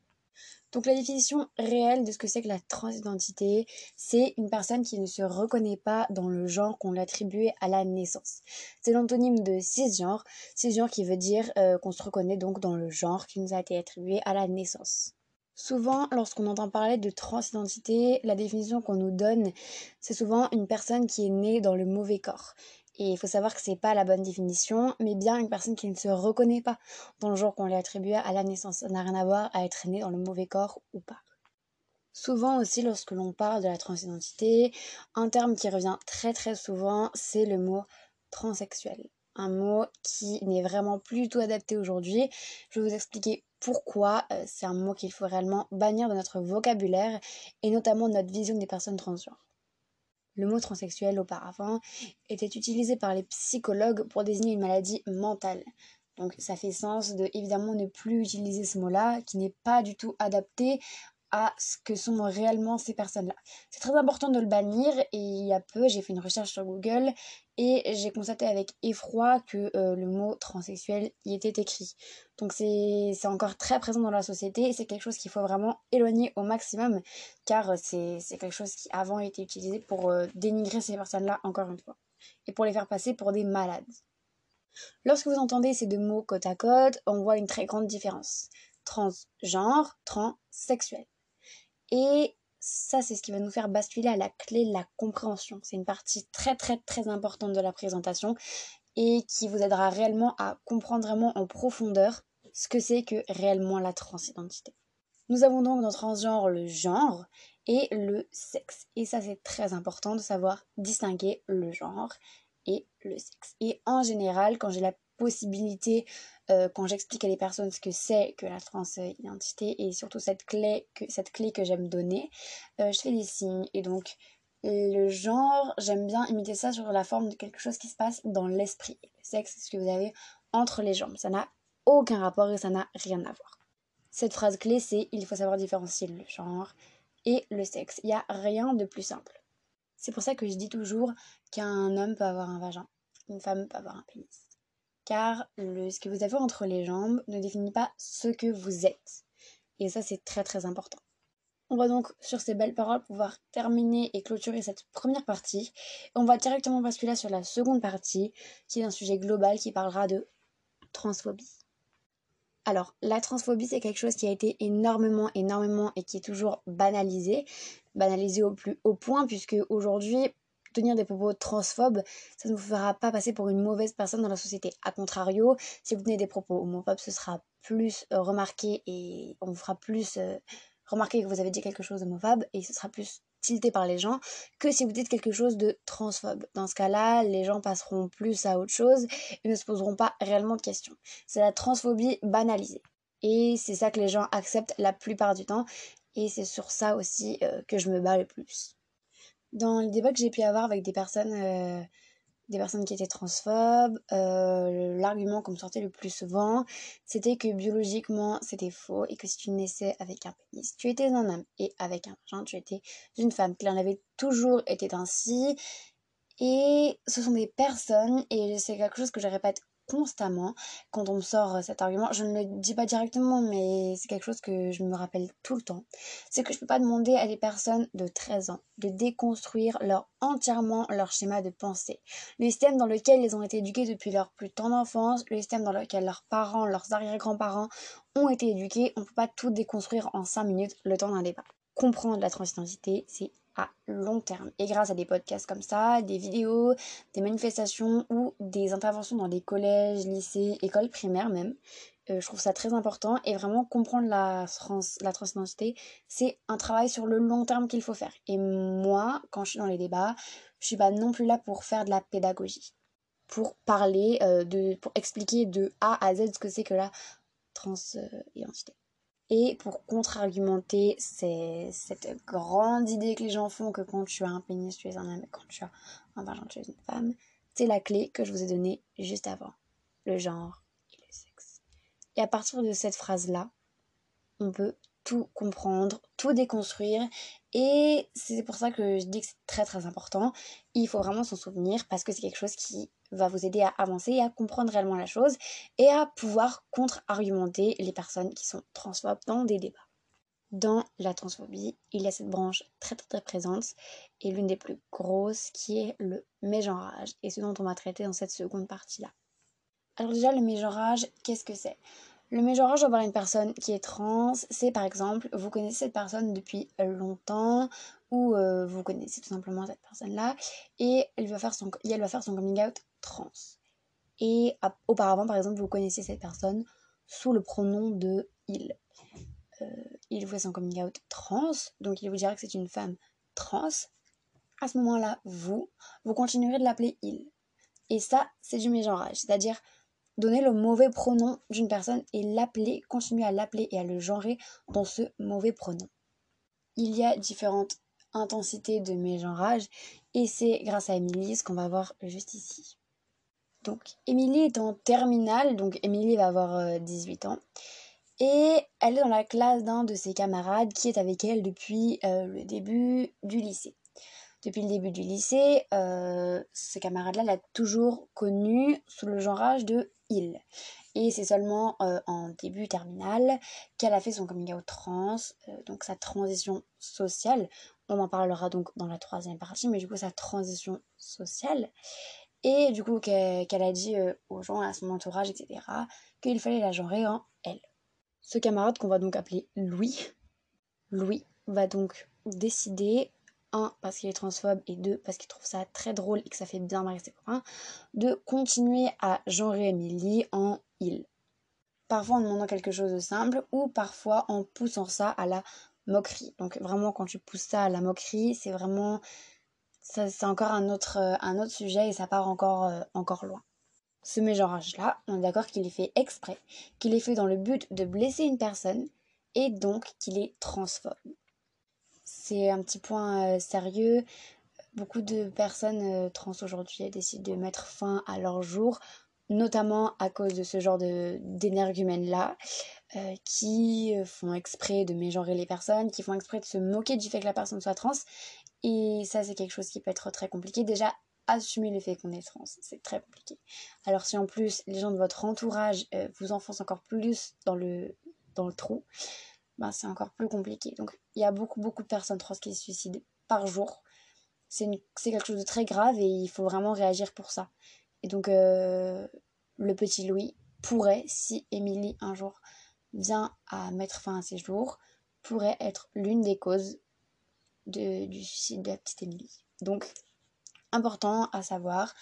Donc la définition réelle de ce que c'est que la transidentité, c'est une personne qui ne se reconnaît pas dans le genre qu'on lui attribué à la naissance. C'est l'antonyme de cisgenre, cisgenre qui veut dire euh, qu'on se reconnaît donc dans le genre qui nous a été attribué à la naissance. Souvent, lorsqu'on entend parler de transidentité, la définition qu'on nous donne, c'est souvent une personne qui est née dans le mauvais corps. Et il faut savoir que c'est pas la bonne définition, mais bien une personne qui ne se reconnaît pas dans le genre qu'on lui attribue à la naissance. Ça n'a rien à voir à être né dans le mauvais corps ou pas. Souvent aussi, lorsque l'on parle de la transidentité, un terme qui revient très très souvent, c'est le mot transsexuel. Un mot qui n'est vraiment plus tout adapté aujourd'hui. Je vais vous expliquer pourquoi euh, c'est un mot qu'il faut réellement bannir de notre vocabulaire et notamment de notre vision des personnes transgenres. Le mot transsexuel auparavant était utilisé par les psychologues pour désigner une maladie mentale. Donc ça fait sens de évidemment ne plus utiliser ce mot-là qui n'est pas du tout adapté à ce que sont réellement ces personnes-là. C'est très important de le bannir et il y a peu, j'ai fait une recherche sur Google et j'ai constaté avec effroi que euh, le mot transsexuel y était écrit. Donc c'est encore très présent dans la société et c'est quelque chose qu'il faut vraiment éloigner au maximum car c'est quelque chose qui avant été utilisé pour euh, dénigrer ces personnes-là encore une fois et pour les faire passer pour des malades. Lorsque vous entendez ces deux mots côte à côte, on voit une très grande différence. Transgenre, transsexuel. Et ça, c'est ce qui va nous faire basculer à la clé de la compréhension. C'est une partie très très très importante de la présentation et qui vous aidera réellement à comprendre vraiment en profondeur ce que c'est que réellement la transidentité. Nous avons donc dans transgenre le genre et le sexe. Et ça, c'est très important de savoir distinguer le genre et le sexe. Et en général, quand j'ai la possibilité euh, quand j'explique à les personnes ce que c'est que la transidentité et surtout cette clé que, cette clé que j'aime donner, euh, je fais des signes. Et donc, le genre, j'aime bien imiter ça sur la forme de quelque chose qui se passe dans l'esprit. Le sexe, c'est ce que vous avez entre les jambes. Ça n'a aucun rapport et ça n'a rien à voir. Cette phrase clé, c'est il faut savoir différencier le genre et le sexe. Il n'y a rien de plus simple. C'est pour ça que je dis toujours qu'un homme peut avoir un vagin, une femme peut avoir un pénis car ce que vous avez entre les jambes ne définit pas ce que vous êtes. Et ça, c'est très très important. On va donc, sur ces belles paroles, pouvoir terminer et clôturer cette première partie. on va directement basculer sur la seconde partie, qui est un sujet global qui parlera de transphobie. Alors, la transphobie, c'est quelque chose qui a été énormément, énormément et qui est toujours banalisé. Banalisé au plus haut point, puisque aujourd'hui, tenir des propos transphobes, ça ne vous fera pas passer pour une mauvaise personne dans la société. A contrario, si vous tenez des propos homophobes, ce sera plus euh, remarqué et on vous fera plus euh, remarquer que vous avez dit quelque chose d'homophobe et ce sera plus tilté par les gens que si vous dites quelque chose de transphobe. Dans ce cas-là, les gens passeront plus à autre chose et ne se poseront pas réellement de questions. C'est la transphobie banalisée. Et c'est ça que les gens acceptent la plupart du temps. Et c'est sur ça aussi euh, que je me bats le plus. Dans les débats que j'ai pu avoir avec des personnes des personnes qui étaient transphobes. Euh, l'argument qu'on me sortait le plus souvent, c'était que biologiquement, c'était faux et que si tu naissais avec un pénis, tu étais un homme et avec un vagin, tu étais une femme. Qu'il en avait toujours été ainsi. Et ce sont des personnes, et c'est quelque chose que je répète constamment quand on me sort euh, cet argument. Je ne le dis pas directement, mais c'est quelque chose que je me rappelle tout le temps. C'est que je ne peux pas demander à des personnes de 13 ans de déconstruire leur, entièrement leur schéma de pensée. Le système dans lequel ils ont été éduqués depuis leur plus tendre enfance, le système dans lequel leurs parents, leurs arrière-grands-parents ont été éduqués, on ne peut pas tout déconstruire en 5 minutes le temps d'un débat. Comprendre la transidentité, c'est à long terme. Et grâce à des podcasts comme ça, des vidéos, des manifestations ou des interventions dans les collèges, lycées, écoles primaires même, euh, je trouve ça très important. Et vraiment comprendre la, trans, la transidentité, c'est un travail sur le long terme qu'il faut faire. Et moi, quand je suis dans les débats, je suis pas non plus là pour faire de la pédagogie. Pour parler, euh, de, pour expliquer de A à Z ce que c'est que la transidentité et pour contre-argumenter cette grande idée que les gens font que quand tu as un pénis, tu es un homme, et quand tu as un vagin, tu es une femme, c'est la clé que je vous ai donnée juste avant. Le genre et le sexe. Et à partir de cette phrase-là, on peut tout comprendre, tout déconstruire. Et c'est pour ça que je dis que c'est très très important. Il faut vraiment s'en souvenir parce que c'est quelque chose qui va vous aider à avancer et à comprendre réellement la chose et à pouvoir contre-argumenter les personnes qui sont transphobes dans des débats. Dans la transphobie, il y a cette branche très très, très présente et l'une des plus grosses qui est le mégenrage et ce dont on va traiter dans cette seconde partie-là. Alors déjà, le mégenrage, qu'est-ce que c'est? Le mégenrage voir une personne qui est trans, c'est par exemple, vous connaissez cette personne depuis longtemps, ou euh, vous connaissez tout simplement cette personne-là, et elle va, faire son, va faire son coming out trans. Et auparavant, par exemple, vous connaissiez cette personne sous le pronom de il. Euh, il fait son coming out trans, donc il vous dira que c'est une femme trans. À ce moment-là, vous, vous continuerez de l'appeler il. Et ça, c'est du mégenrage, c'est-à-dire donner le mauvais pronom d'une personne et l'appeler, continuer à l'appeler et à le genrer dans ce mauvais pronom. Il y a différentes intensités de mégenrage et c'est grâce à Émilie ce qu'on va voir juste ici. Donc, Émilie est en terminale, donc Émilie va avoir 18 euh, ans. Et elle est dans la classe d'un de ses camarades qui est avec elle depuis euh, le début du lycée. Depuis le début du lycée, euh, ce camarade-là l'a toujours connu sous le genrage de il. Et c'est seulement en début terminale qu'elle a fait son coming out trans, donc sa transition sociale. On en parlera donc dans la troisième partie, mais du coup sa transition sociale. Et du coup, qu'elle a dit euh, aux gens, à son entourage, etc., qu'il fallait la genrer en elle. Ce camarade qu'on va donc appeler Louis, Louis va donc décider, un, parce qu'il est transphobe, et deux, parce qu'il trouve ça très drôle et que ça fait bien marrer ses copains, de continuer à genrer Emily en il. Parfois en demandant quelque chose de simple, ou parfois en poussant ça à la moquerie. Donc vraiment, quand tu pousses ça à la moquerie, c'est vraiment c'est encore un autre, euh, un autre sujet et ça part encore, euh, encore loin. Ce mégenrage-là, on est d'accord qu'il est fait exprès, qu'il est fait dans le but de blesser une personne et donc qu'il est transphobe. C'est un petit point euh, sérieux. Beaucoup de personnes trans aujourd'hui décident de mettre fin à leur jour, notamment à cause de ce genre d'énergumènes-là, qui font exprès de mégenrer les personnes, qui font exprès de se moquer du fait que la personne soit trans et ça, c'est quelque chose qui peut être très compliqué. Déjà, assumer le fait qu'on est trans, c'est très compliqué. Alors si en plus les gens de votre entourage euh, vous enfoncent encore plus dans le, dans le trou, ben, c'est encore plus compliqué. Donc il y a beaucoup, beaucoup de personnes trans qui se suicident par jour. C'est quelque chose de très grave et il faut vraiment réagir pour ça. Et donc euh, le petit Louis pourrait, si Émilie un jour vient à mettre fin à ses jours, pourrait être l'une des causes du suicide de la petite Émilie. Donc, important à savoir.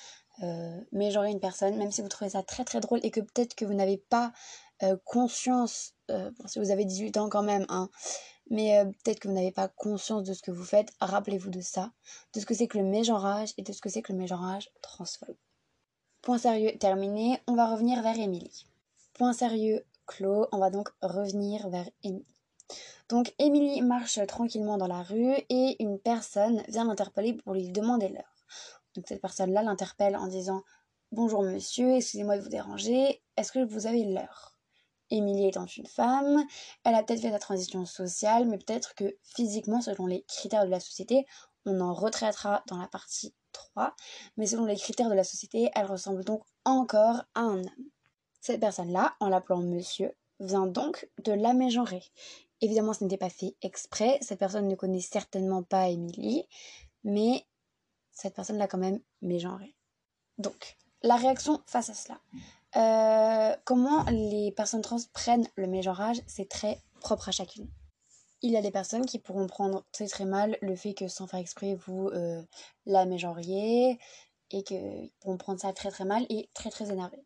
Euh, mégenrer une personne, même si vous trouvez ça très très drôle et que peut-être que vous n'avez pas euh, conscience, euh, si vous avez 18 ans quand même, hein, mais peut-être que vous n'avez pas conscience de ce que vous faites, rappelez-vous de ça, de ce que c'est que le mégenrage et de ce que c'est que le mégenrage transphobe. Point sérieux terminé, on va revenir vers Émilie. Point sérieux clos, on va donc revenir vers Émilie. Donc Émilie marche tranquillement dans la rue et une personne vient l'interpeller pour lui demander l'heure. Donc cette personne-là l'interpelle en disant Bonjour monsieur, excusez-moi de vous déranger, est-ce que vous avez l'heure? Émilie étant une femme, elle a peut-être fait sa transition sociale, mais peut-être que physiquement, selon les critères de la société, on en retraitera dans la partie 3, mais selon les critères de la société, elle ressemble donc encore à un homme. Cette personne-là, en l'appelant monsieur, vient donc de la mégenrer. Évidemment, ce n'était pas fait exprès, cette personne ne connaît certainement pas Émilie, mais cette personne l'a quand même mégenré. Donc, la réaction face à cela. Euh, comment les personnes trans prennent le mégenrage, c'est très propre à chacune. Il y a des personnes qui pourront prendre très très mal le fait que sans faire exprès vous euh, la mégenriez et qu'ils pourront prendre ça très très mal et très très énervé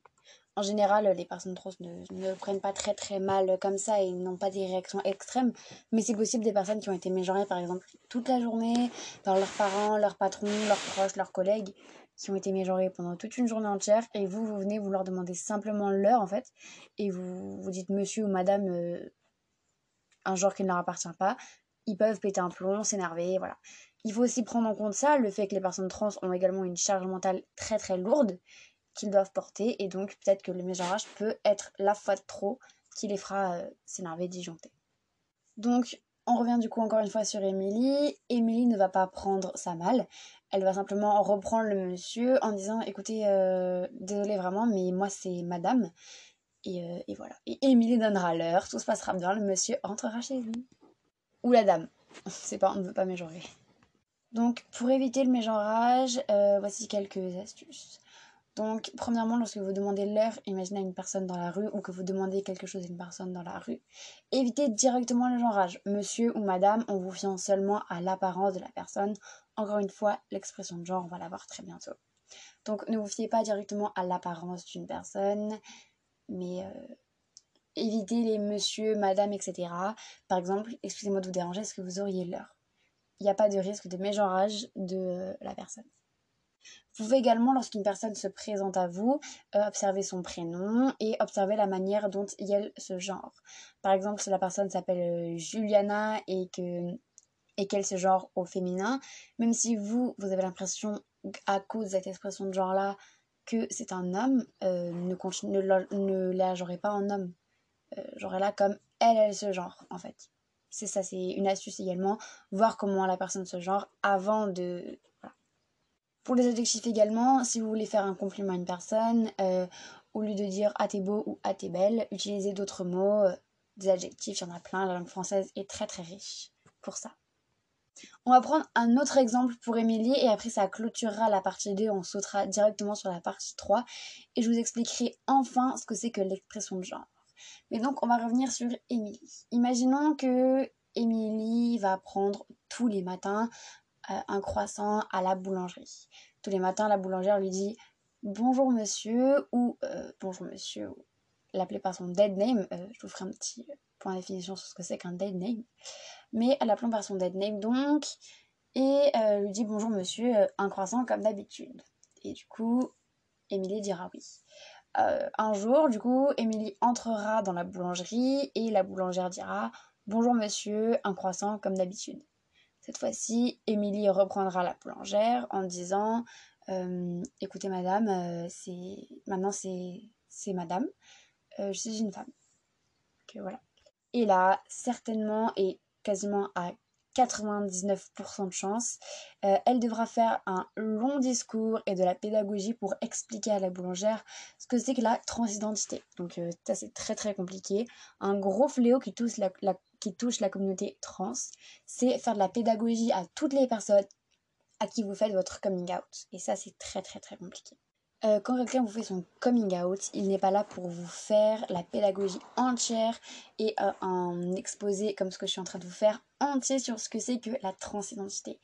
en général, les personnes trans ne, ne, prennent pas très très mal comme ça et n'ont pas des réactions extrêmes. Mais c'est possible des personnes qui ont été mégenrées, par exemple, toute la journée par leurs parents, leurs patrons, leurs proches, leurs collègues, qui ont été mégenrées pendant toute une journée entière. Et vous, vous venez, vous leur demandez simplement l'heure, en fait. Et vous, vous dites monsieur ou madame, euh, un genre qui ne leur appartient pas. Ils peuvent péter un plomb, s'énerver, voilà. Il faut aussi prendre en compte ça, le fait que les personnes trans ont également une charge mentale très très lourde qu'ils doivent porter et donc peut-être que le mégenrage peut être la fois de trop qui les fera euh, s'énerver, disjoncter. Donc on revient du coup encore une fois sur Émilie. Émilie ne va pas prendre sa mal. Elle va simplement reprendre le monsieur en disant écoutez, euh, désolé vraiment, mais moi c'est madame. Et, euh, et voilà. Et Émilie donnera l'heure, tout se passera bien, le monsieur rentrera chez lui. Ou la dame. C'est pas, on ne veut pas mégenrer. Donc pour éviter le mégenrage, voici quelques astuces. Donc, premièrement, lorsque vous demandez l'heure, imaginez une personne dans la rue ou que vous demandez quelque chose à une personne dans la rue, évitez directement le genrage, monsieur ou madame, en vous fiant seulement à l'apparence de la personne. Encore une fois, l'expression de genre, on va la voir très bientôt. Donc, ne vous fiez pas directement à l'apparence d'une personne, mais euh, évitez les monsieur, madame, etc. Par exemple, excusez-moi de vous déranger, est-ce que vous auriez l'heure? Il n'y a pas de risque de mégenrage de euh, la personne. Vous pouvez également, lorsqu'une personne se présente à vous, euh, observer son prénom et observer la manière dont elle se genre. Par exemple, si la personne s'appelle Juliana et que et qu'elle se genre au féminin, même si vous, vous avez l'impression, à cause de cette expression de genre-là, que c'est un homme, euh, ne, la genrez pas en homme. Euh, là comme elle, elle se genre, en fait. C'est ça, c'est une astuce également, voir comment la personne se genre avant de, pour les adjectifs également, si vous voulez faire un compliment à une personne, euh, au lieu de dire ah t'es beau ou ah t'es belle, utilisez d'autres mots, euh, des adjectifs, il y en a plein, la langue française est très très riche pour ça. On va prendre un autre exemple pour Émilie et après ça clôturera la partie 2, on sautera directement sur la partie 3 et je vous expliquerai enfin ce que c'est que l'expression de genre. Mais donc on va revenir sur Émilie. Imaginons que Émilie va prendre tous les matins euh, un croissant à la boulangerie. Tous les matins, la boulangère lui dit bonjour monsieur ou euh, bonjour monsieur, l'appeler par son dead name. Euh, je vous ferai un petit point de définition sur ce que c'est qu'un dead name. Mais elle l'appelle par son dead name donc et lui dit bonjour monsieur, un croissant comme d'habitude. Et du coup, Émilie dira oui. un jour, du coup, Émilie entrera dans la boulangerie et la boulangère dira Bonjour monsieur, un croissant comme d'habitude. Cette fois-ci, Émilie reprendra la boulangère en disant euh, Écoutez, madame, euh, c'est maintenant c'est madame, euh, je suis une femme. voilà. Et là, certainement et quasiment à 99% de chance, elle devra faire un long discours et de la pédagogie pour expliquer à la boulangère ce que c'est que la transidentité. Donc ça c'est très très compliqué. Un gros fléau qui touche la, la qui touche la communauté trans, c'est faire de la pédagogie à toutes les personnes à qui vous faites votre coming out. Et ça, c'est très très très compliqué. Euh, quand quelqu'un vous fait son coming out, il n'est pas là pour vous faire la pédagogie entière et euh, un exposé comme ce que je suis en train de vous faire entier sur ce que c'est que la transidentité.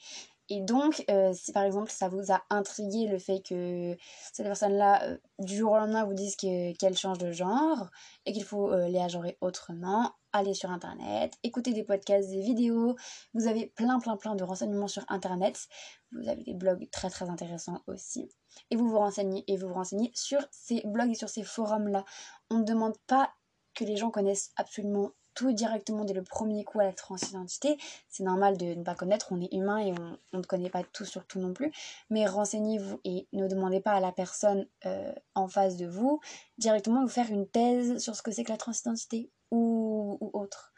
Et donc, euh, si par exemple ça vous a intrigué le fait que cette personne-là, euh, du jour au lendemain, vous dise qu'elle change de genre et qu'il faut euh, les agenrer autrement, allez sur Internet, écoutez des podcasts, des vidéos. Vous avez plein, plein, plein de renseignements sur Internet. Vous avez des blogs très, très intéressants aussi. Et vous vous renseignez et vous vous renseignez sur ces blogs et sur ces forums-là. On ne demande pas que les gens connaissent absolument tout directement dès le premier coup à la transidentité. C'est normal de ne pas connaître, on est humain et on, ne connaît pas tout sur tout non plus. Mais renseignez-vous et ne demandez pas à la personne euh, en face de vous directement de vous faire une thèse sur ce que c'est que la transidentité ou, autre.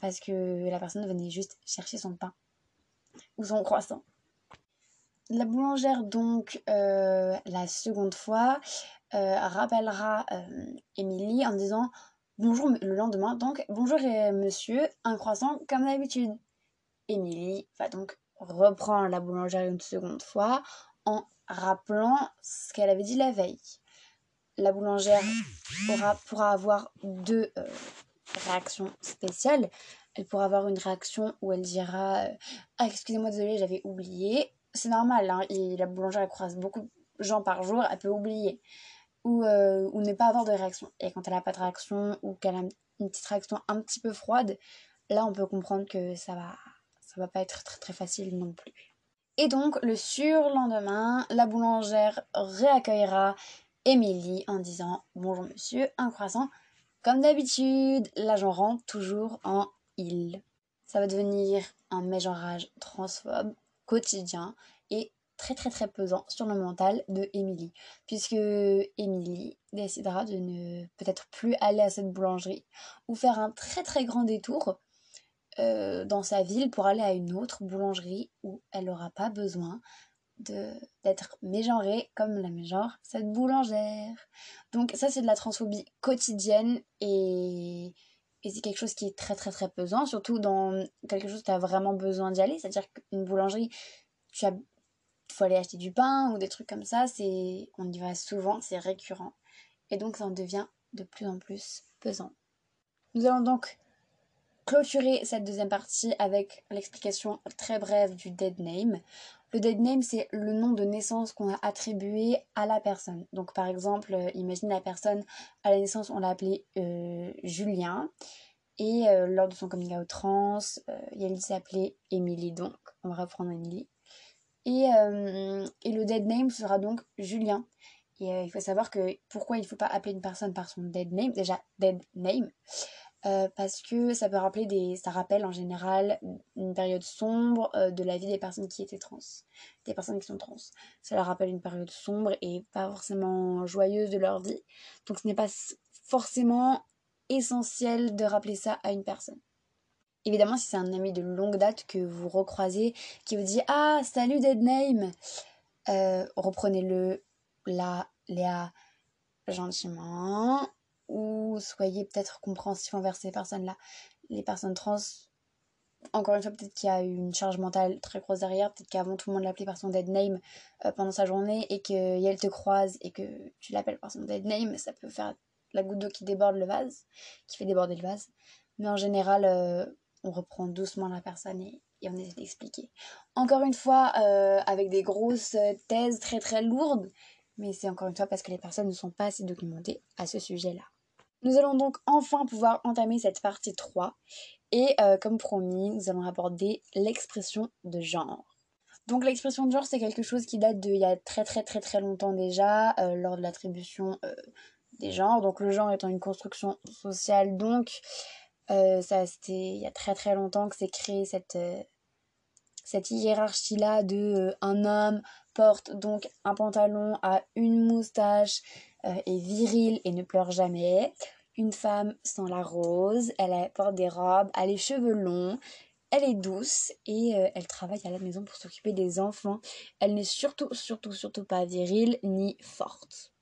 Parce que la personne venait juste chercher son pain ou son croissant. La boulangère, donc, euh, la seconde fois, euh, rappellera Émilie en disant Bonjour le lendemain, donc bonjour monsieur, un croissant comme d'habitude. Émilie va donc reprendre la boulangère une seconde fois en rappelant ce qu'elle avait dit la veille. La boulangère pourra avoir deux euh, réactions spéciales. Elle pourra avoir une réaction où elle dira euh, Ah, excusez-moi, désolé, j'avais oublié. C'est normal, hein, la boulangère croise beaucoup de gens par jour, elle peut oublier ou, euh, ou ne pas avoir de réaction. Et quand elle n'a pas de réaction ou qu'elle a une petite réaction un petit peu froide, là on peut comprendre que ça va, ça va pas être très très facile non plus. Et donc le surlendemain, la boulangère réaccueillera Émilie en disant Bonjour monsieur, un croissant. Comme d'habitude, l'agent rentre toujours en il. Ça va devenir un mégenrage transphobe quotidien et très très très pesant sur le mental de Émilie, puisque Émilie décidera de ne peut-être plus aller à cette boulangerie ou faire un très très grand détour euh, dans sa ville pour aller à une autre boulangerie où elle n'aura pas besoin d'être mégenrée comme la mégenre cette boulangère. Donc ça c'est de la transphobie quotidienne et, et c'est quelque chose qui est très très très pesant, surtout dans quelque chose où tu as vraiment besoin d'y aller, c'est-à-dire qu'une boulangerie, tu as faut aller acheter du pain ou des trucs comme ça, c'est on y va souvent, c'est récurrent. Et donc ça en devient de plus en plus pesant. Nous allons donc clôturer cette deuxième partie avec l'explication très brève du dead name. Le dead name, c'est le nom de naissance qu'on a attribué à la personne. Donc par exemple, euh, imagine la personne à la naissance, on l'a appelé euh, Julien. Et euh, lors de son coming out trans, il s'appelait Émilie, donc on va reprendre Émilie. Euh, et, le dead name sera donc Julien. Et euh, il faut savoir que pourquoi il ne faut pas appeler une personne par son dead name, déjà dead name, euh, parce que ça peut rappeler des. ça rappelle en général une période sombre de la vie des personnes qui étaient trans, des personnes qui sont trans. Ça leur rappelle une période sombre et pas forcément joyeuse de leur vie. Donc ce n'est pas forcément essentiel de rappeler ça à une personne. Évidemment, si c'est un ami de longue date que vous recroisez, qui vous dit Ah, salut Deadname euh, Reprenez-le là, Léa, gentiment, ou soyez peut-être compréhensif envers ces personnes-là. Les personnes trans, encore une fois, peut-être qu'il y a une charge mentale très grosse derrière, peut-être qu'avant tout le monde l'appelait par son dead name euh, pendant sa journée et qu'elle te croise et que tu l'appelles par son dead name, ça peut faire la goutte d'eau qui déborde le vase, qui fait déborder le vase. Mais en général, euh, on reprend doucement la personne et, on essaie d'expliquer. Encore une fois, euh, avec des grosses thèses très très lourdes, mais c'est encore une fois parce que les personnes ne sont pas assez documentées à ce sujet-là. Nous allons donc enfin pouvoir entamer cette partie 3 et euh, comme promis, nous allons aborder l'expression de genre. Donc l'expression de genre, c'est quelque chose qui date d'il y a très très très très longtemps déjà, euh, lors de l'attribution des genres. Donc le genre étant une construction sociale, donc ça, c'était il y a très très longtemps que c'est créé cette, euh, cette hiérarchie-là de euh, un homme porte donc un pantalon à une moustache, est viril et ne pleure jamais. Une femme sent la rose, elle porte des robes, a les cheveux longs, elle est douce et elle travaille à la maison pour s'occuper des enfants. Elle n'est surtout, surtout, surtout pas virile ni forte.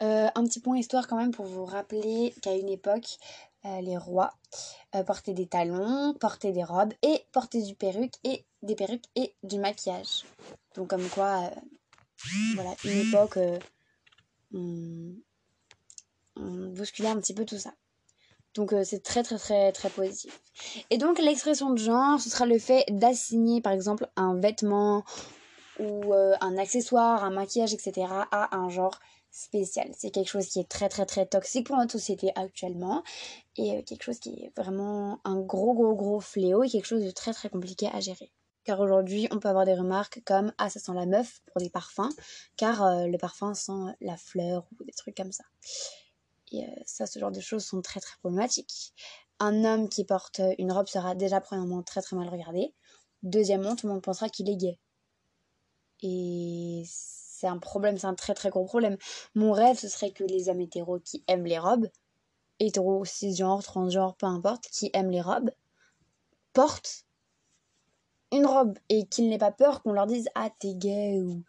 un petit point histoire quand même pour vous rappeler qu'à une époque, euh, les rois euh, portaient des talons, portaient des robes et portaient du perruque et des perruques et du maquillage. Donc comme quoi, euh, voilà, une époque, on, bousculait un petit peu tout ça. Donc euh, c'est très très très très positif. Et donc l'expression de genre, ce sera le fait d'assigner par exemple un vêtement ou euh, un accessoire, un maquillage, etc. à un genre spécial. C'est quelque chose qui est très très très toxique pour notre société actuellement et euh, quelque chose qui est vraiment un gros gros gros fléau et quelque chose de très très compliqué à gérer. Car aujourd'hui, on peut avoir des remarques comme Ah, ça sent la meuf pour des parfums, car le parfum sent la fleur ou des trucs comme ça. Et euh, ça, ce genre de choses sont très très problématiques. Un homme qui porte une robe sera déjà premièrement très très mal regardé. Deuxièmement, tout le monde pensera qu'il est gay. Et c'est un problème, c'est un très très gros problème. Mon rêve, ce serait que les hommes hétéros qui aiment les robes, hétéros, cisgenres, transgenres, peu importe, qui aiment les robes, portent une robe et qu'ils n'aient pas peur qu'on leur dise Ah, t'es gay ou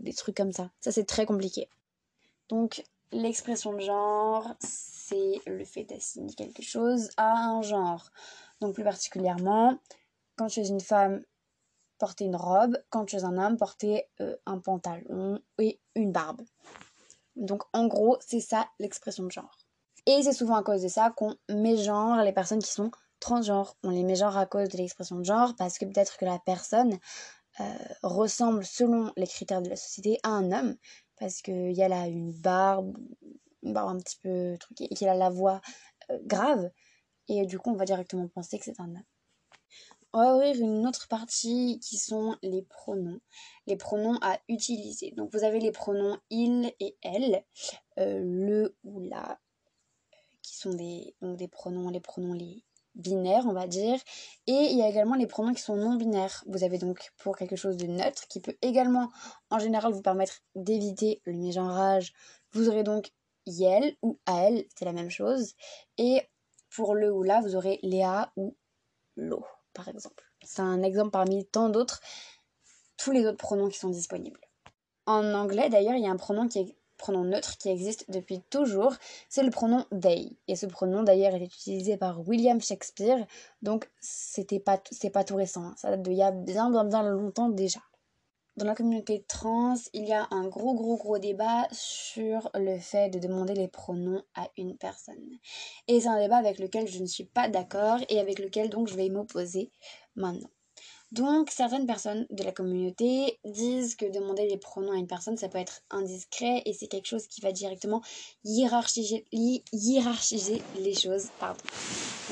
des trucs comme ça. Ça, c'est très compliqué. Donc, L'expression de genre, c'est le fait d'assigner quelque chose à un genre. Donc plus particulièrement, quand tu es une femme, porter une robe, quand tu es un homme, porter euh, un pantalon et une barbe. Donc en gros, c'est ça l'expression de genre. Et c'est souvent à cause de ça qu'on met genre les personnes qui sont transgenres. On les met genre à cause de l'expression de genre parce que peut-être que la personne euh, ressemble selon les critères de la société à un homme, parce qu'il a une barbe, une barbe un petit peu truquée, et qu'il a la voix euh, grave, et du coup on va directement penser que c'est un homme. On va ouvrir une autre partie qui sont les pronoms. Les pronoms à utiliser. Donc vous avez les pronoms il et elle, euh, le ou la, qui sont des, donc des pronoms, les pronoms les binaires, on va dire. Et il y a également les pronoms qui sont non binaires. Vous avez donc pour quelque chose de neutre qui peut également en général vous permettre d'éviter le mégenrage. Vous aurez donc yel ou elle, c'est la même chose. Et pour le ou la, vous aurez Léa ou l'eau, par exemple. C'est un exemple parmi tant d'autres, tous les autres pronoms qui sont disponibles. En anglais, d'ailleurs, il y a un pronom qui est pronom neutre qui existe depuis toujours, c'est le pronom they. Et ce pronom d'ailleurs est utilisé par William Shakespeare, donc c'était pas, c'est pas tout récent, hein. ça date d'il y a bien bien bien longtemps déjà. Dans la communauté trans, il y a un gros gros gros débat sur le fait de demander les pronoms à une personne. Et c'est un débat avec lequel je ne suis pas d'accord et avec lequel donc je vais m'opposer maintenant. Donc, certaines personnes de la communauté disent que demander les pronoms à une personne, ça peut être indiscret et c'est quelque chose qui va directement hiérarchiser, les choses. Pardon.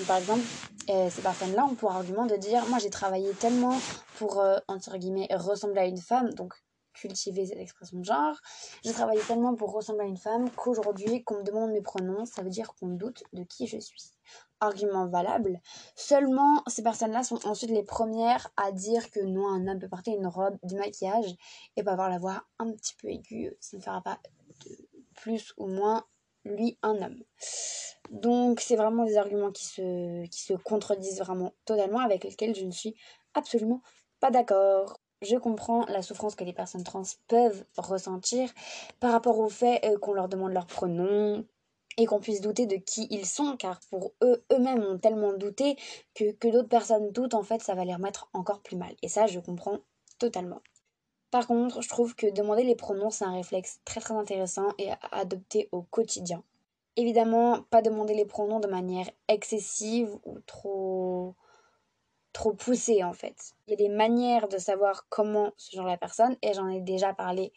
par exemple, euh, ces personnes-là ont pour argument de dire Moi, j'ai travaillé tellement pour, euh, entre guillemets, ressembler à une femme, donc cultiver cette expression de genre. J'ai travaillé tellement pour ressembler à une femme qu'aujourd'hui, qu'on me demande mes pronoms, ça veut dire qu'on doute de qui je suis argument valable. Seulement, ces personnes-là sont ensuite les premières à dire que non, un homme peut porter une robe, du maquillage et peut avoir la voix un petit peu aiguë. Ça ne fera pas plus ou moins lui un homme. Donc, c'est vraiment des arguments qui se, contredisent vraiment totalement avec lesquels je ne suis absolument pas d'accord. Je comprends la souffrance que les personnes trans peuvent ressentir par rapport au fait euh, qu'on leur demande leur pronom, et qu'on puisse douter de qui ils sont, car pour eux, eux-mêmes ont tellement douté que, que d'autres personnes doutent, en fait, ça va les remettre encore plus mal. Et ça, je comprends totalement. Par contre, je trouve que demander les pronoms, c'est un réflexe très très intéressant et à adopter au quotidien. Évidemment, pas demander les pronoms de manière excessive ou trop trop poussée en fait. Il y a des manières de savoir comment ce genre la personne et j'en ai déjà parlé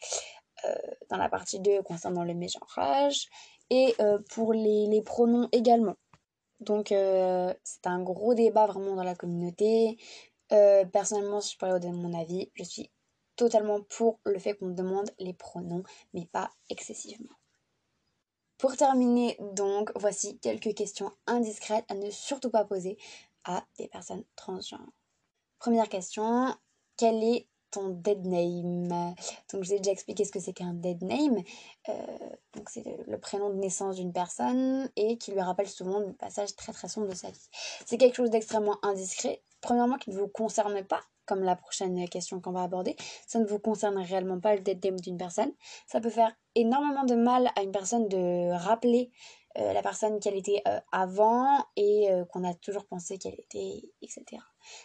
euh, dans la partie 2 concernant le mégenrage et euh, pour les, pronoms également. Donc euh, c'est un gros débat vraiment dans la communauté. Personnellement, si je pourrais donner mon avis, je suis totalement pour le fait qu'on demande les pronoms, mais pas excessivement. Pour terminer, donc, voici quelques questions indiscrètes à ne surtout pas poser à des personnes transgenres. Première question, quel est ton dead name? Donc, j'ai déjà expliqué ce que c'est qu'un dead name. Euh, donc, c'est le, prénom de naissance d'une personne et qui lui rappelle souvent le passage très très sombre de sa vie. C'est quelque chose d'extrêmement indiscret. Premièrement, qui ne vous concerne pas, comme la prochaine question qu'on va aborder. Ça ne vous concerne réellement pas le dead name d'une personne. Ça peut faire énormément de mal à une personne de rappeler euh, la personne qu'elle était euh, avant et qu'on a toujours pensé qu'elle était, etc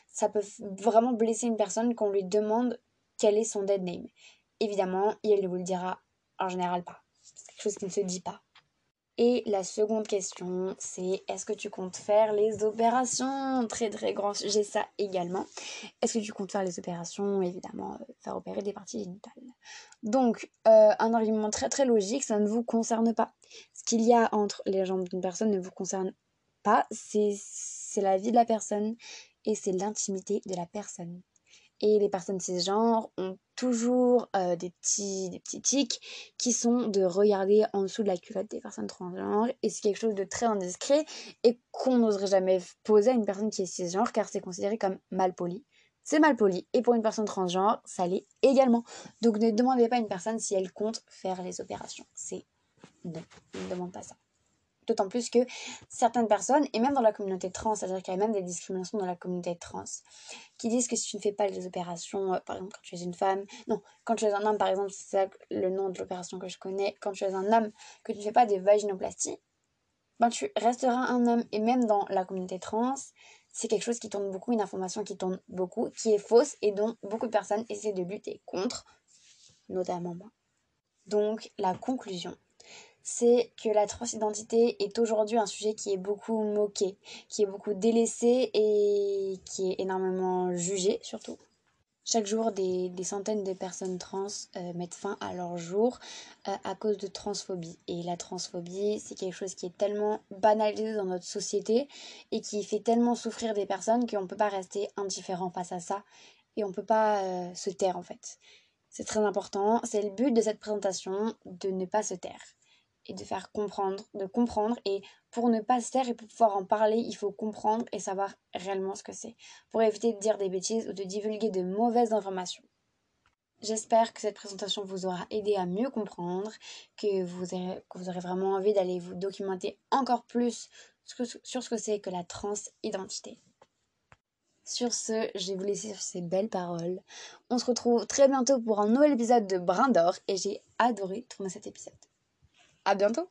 ça peut vraiment blesser une personne qu'on lui demande quel est son dead name. Évidemment, il vous le dira en général pas. C'est quelque chose qui ne se dit pas. Et la seconde question, c'est est-ce que tu comptes faire les opérations? Très très grand sujet ça également. Est-ce que tu comptes faire les opérations? Évidemment, euh, faire opérer des parties génitales. Donc, euh, un argument très très logique, ça ne vous concerne pas. Ce qu'il y a entre les jambes d'une personne ne vous concerne pas, c'est la vie de la personne et c'est l'intimité de la personne. Et les personnes cisgenres ont toujours euh, des, petits, des petits tics qui sont de regarder en dessous de la culotte des personnes transgenres. Et c'est quelque chose de très indiscret et qu'on n'oserait jamais poser à une personne qui est cisgenre car c'est considéré comme mal poli. C'est mal poli. Et pour une personne transgenre, ça l'est également. Donc ne demandez pas à une personne si elle compte faire les opérations. C'est non, ne demande pas ça. D'autant plus que certaines personnes, et même dans la communauté trans, c'est-à-dire qu'il y a même des discriminations dans la communauté trans, qui disent que si tu ne fais pas les opérations, euh, par exemple quand tu es une femme, non, quand tu es un homme par exemple, c'est ça le nom de l'opération que je connais, quand tu es un homme, que tu ne fais pas des vaginoplasties, ben tu resteras un homme. Et même dans la communauté trans, c'est quelque chose qui tourne beaucoup, une information qui tourne beaucoup, qui est fausse et dont beaucoup de personnes essaient de lutter contre, notamment moi. Donc la conclusion, c'est que la transidentité est aujourd'hui un sujet qui est beaucoup moqué, qui est beaucoup délaissé et qui est énormément jugé surtout. Chaque jour, des, centaines de personnes trans euh, mettent fin à leur jour euh, à cause de transphobie. Et la transphobie, c'est quelque chose qui est tellement banalisé dans notre société et qui fait tellement souffrir des personnes qu'on ne peut pas rester indifférent face à ça et on ne peut pas euh, se taire en fait. C'est très important, c'est le but de cette présentation, de ne pas se taire et de faire comprendre, de comprendre. Et pour ne pas se taire et pour pouvoir en parler, il faut comprendre et savoir réellement ce que c'est, pour éviter de dire des bêtises ou de divulguer de mauvaises informations. J'espère que cette présentation vous aura aidé à mieux comprendre, que vous aurez, vraiment envie d'aller vous documenter encore plus sur ce que c'est que la transidentité. Sur ce, je vais vous laisser sur ces belles paroles. On se retrouve très bientôt pour un nouvel épisode de Brin d'Or et j'ai adoré tourner cet épisode. À bientôt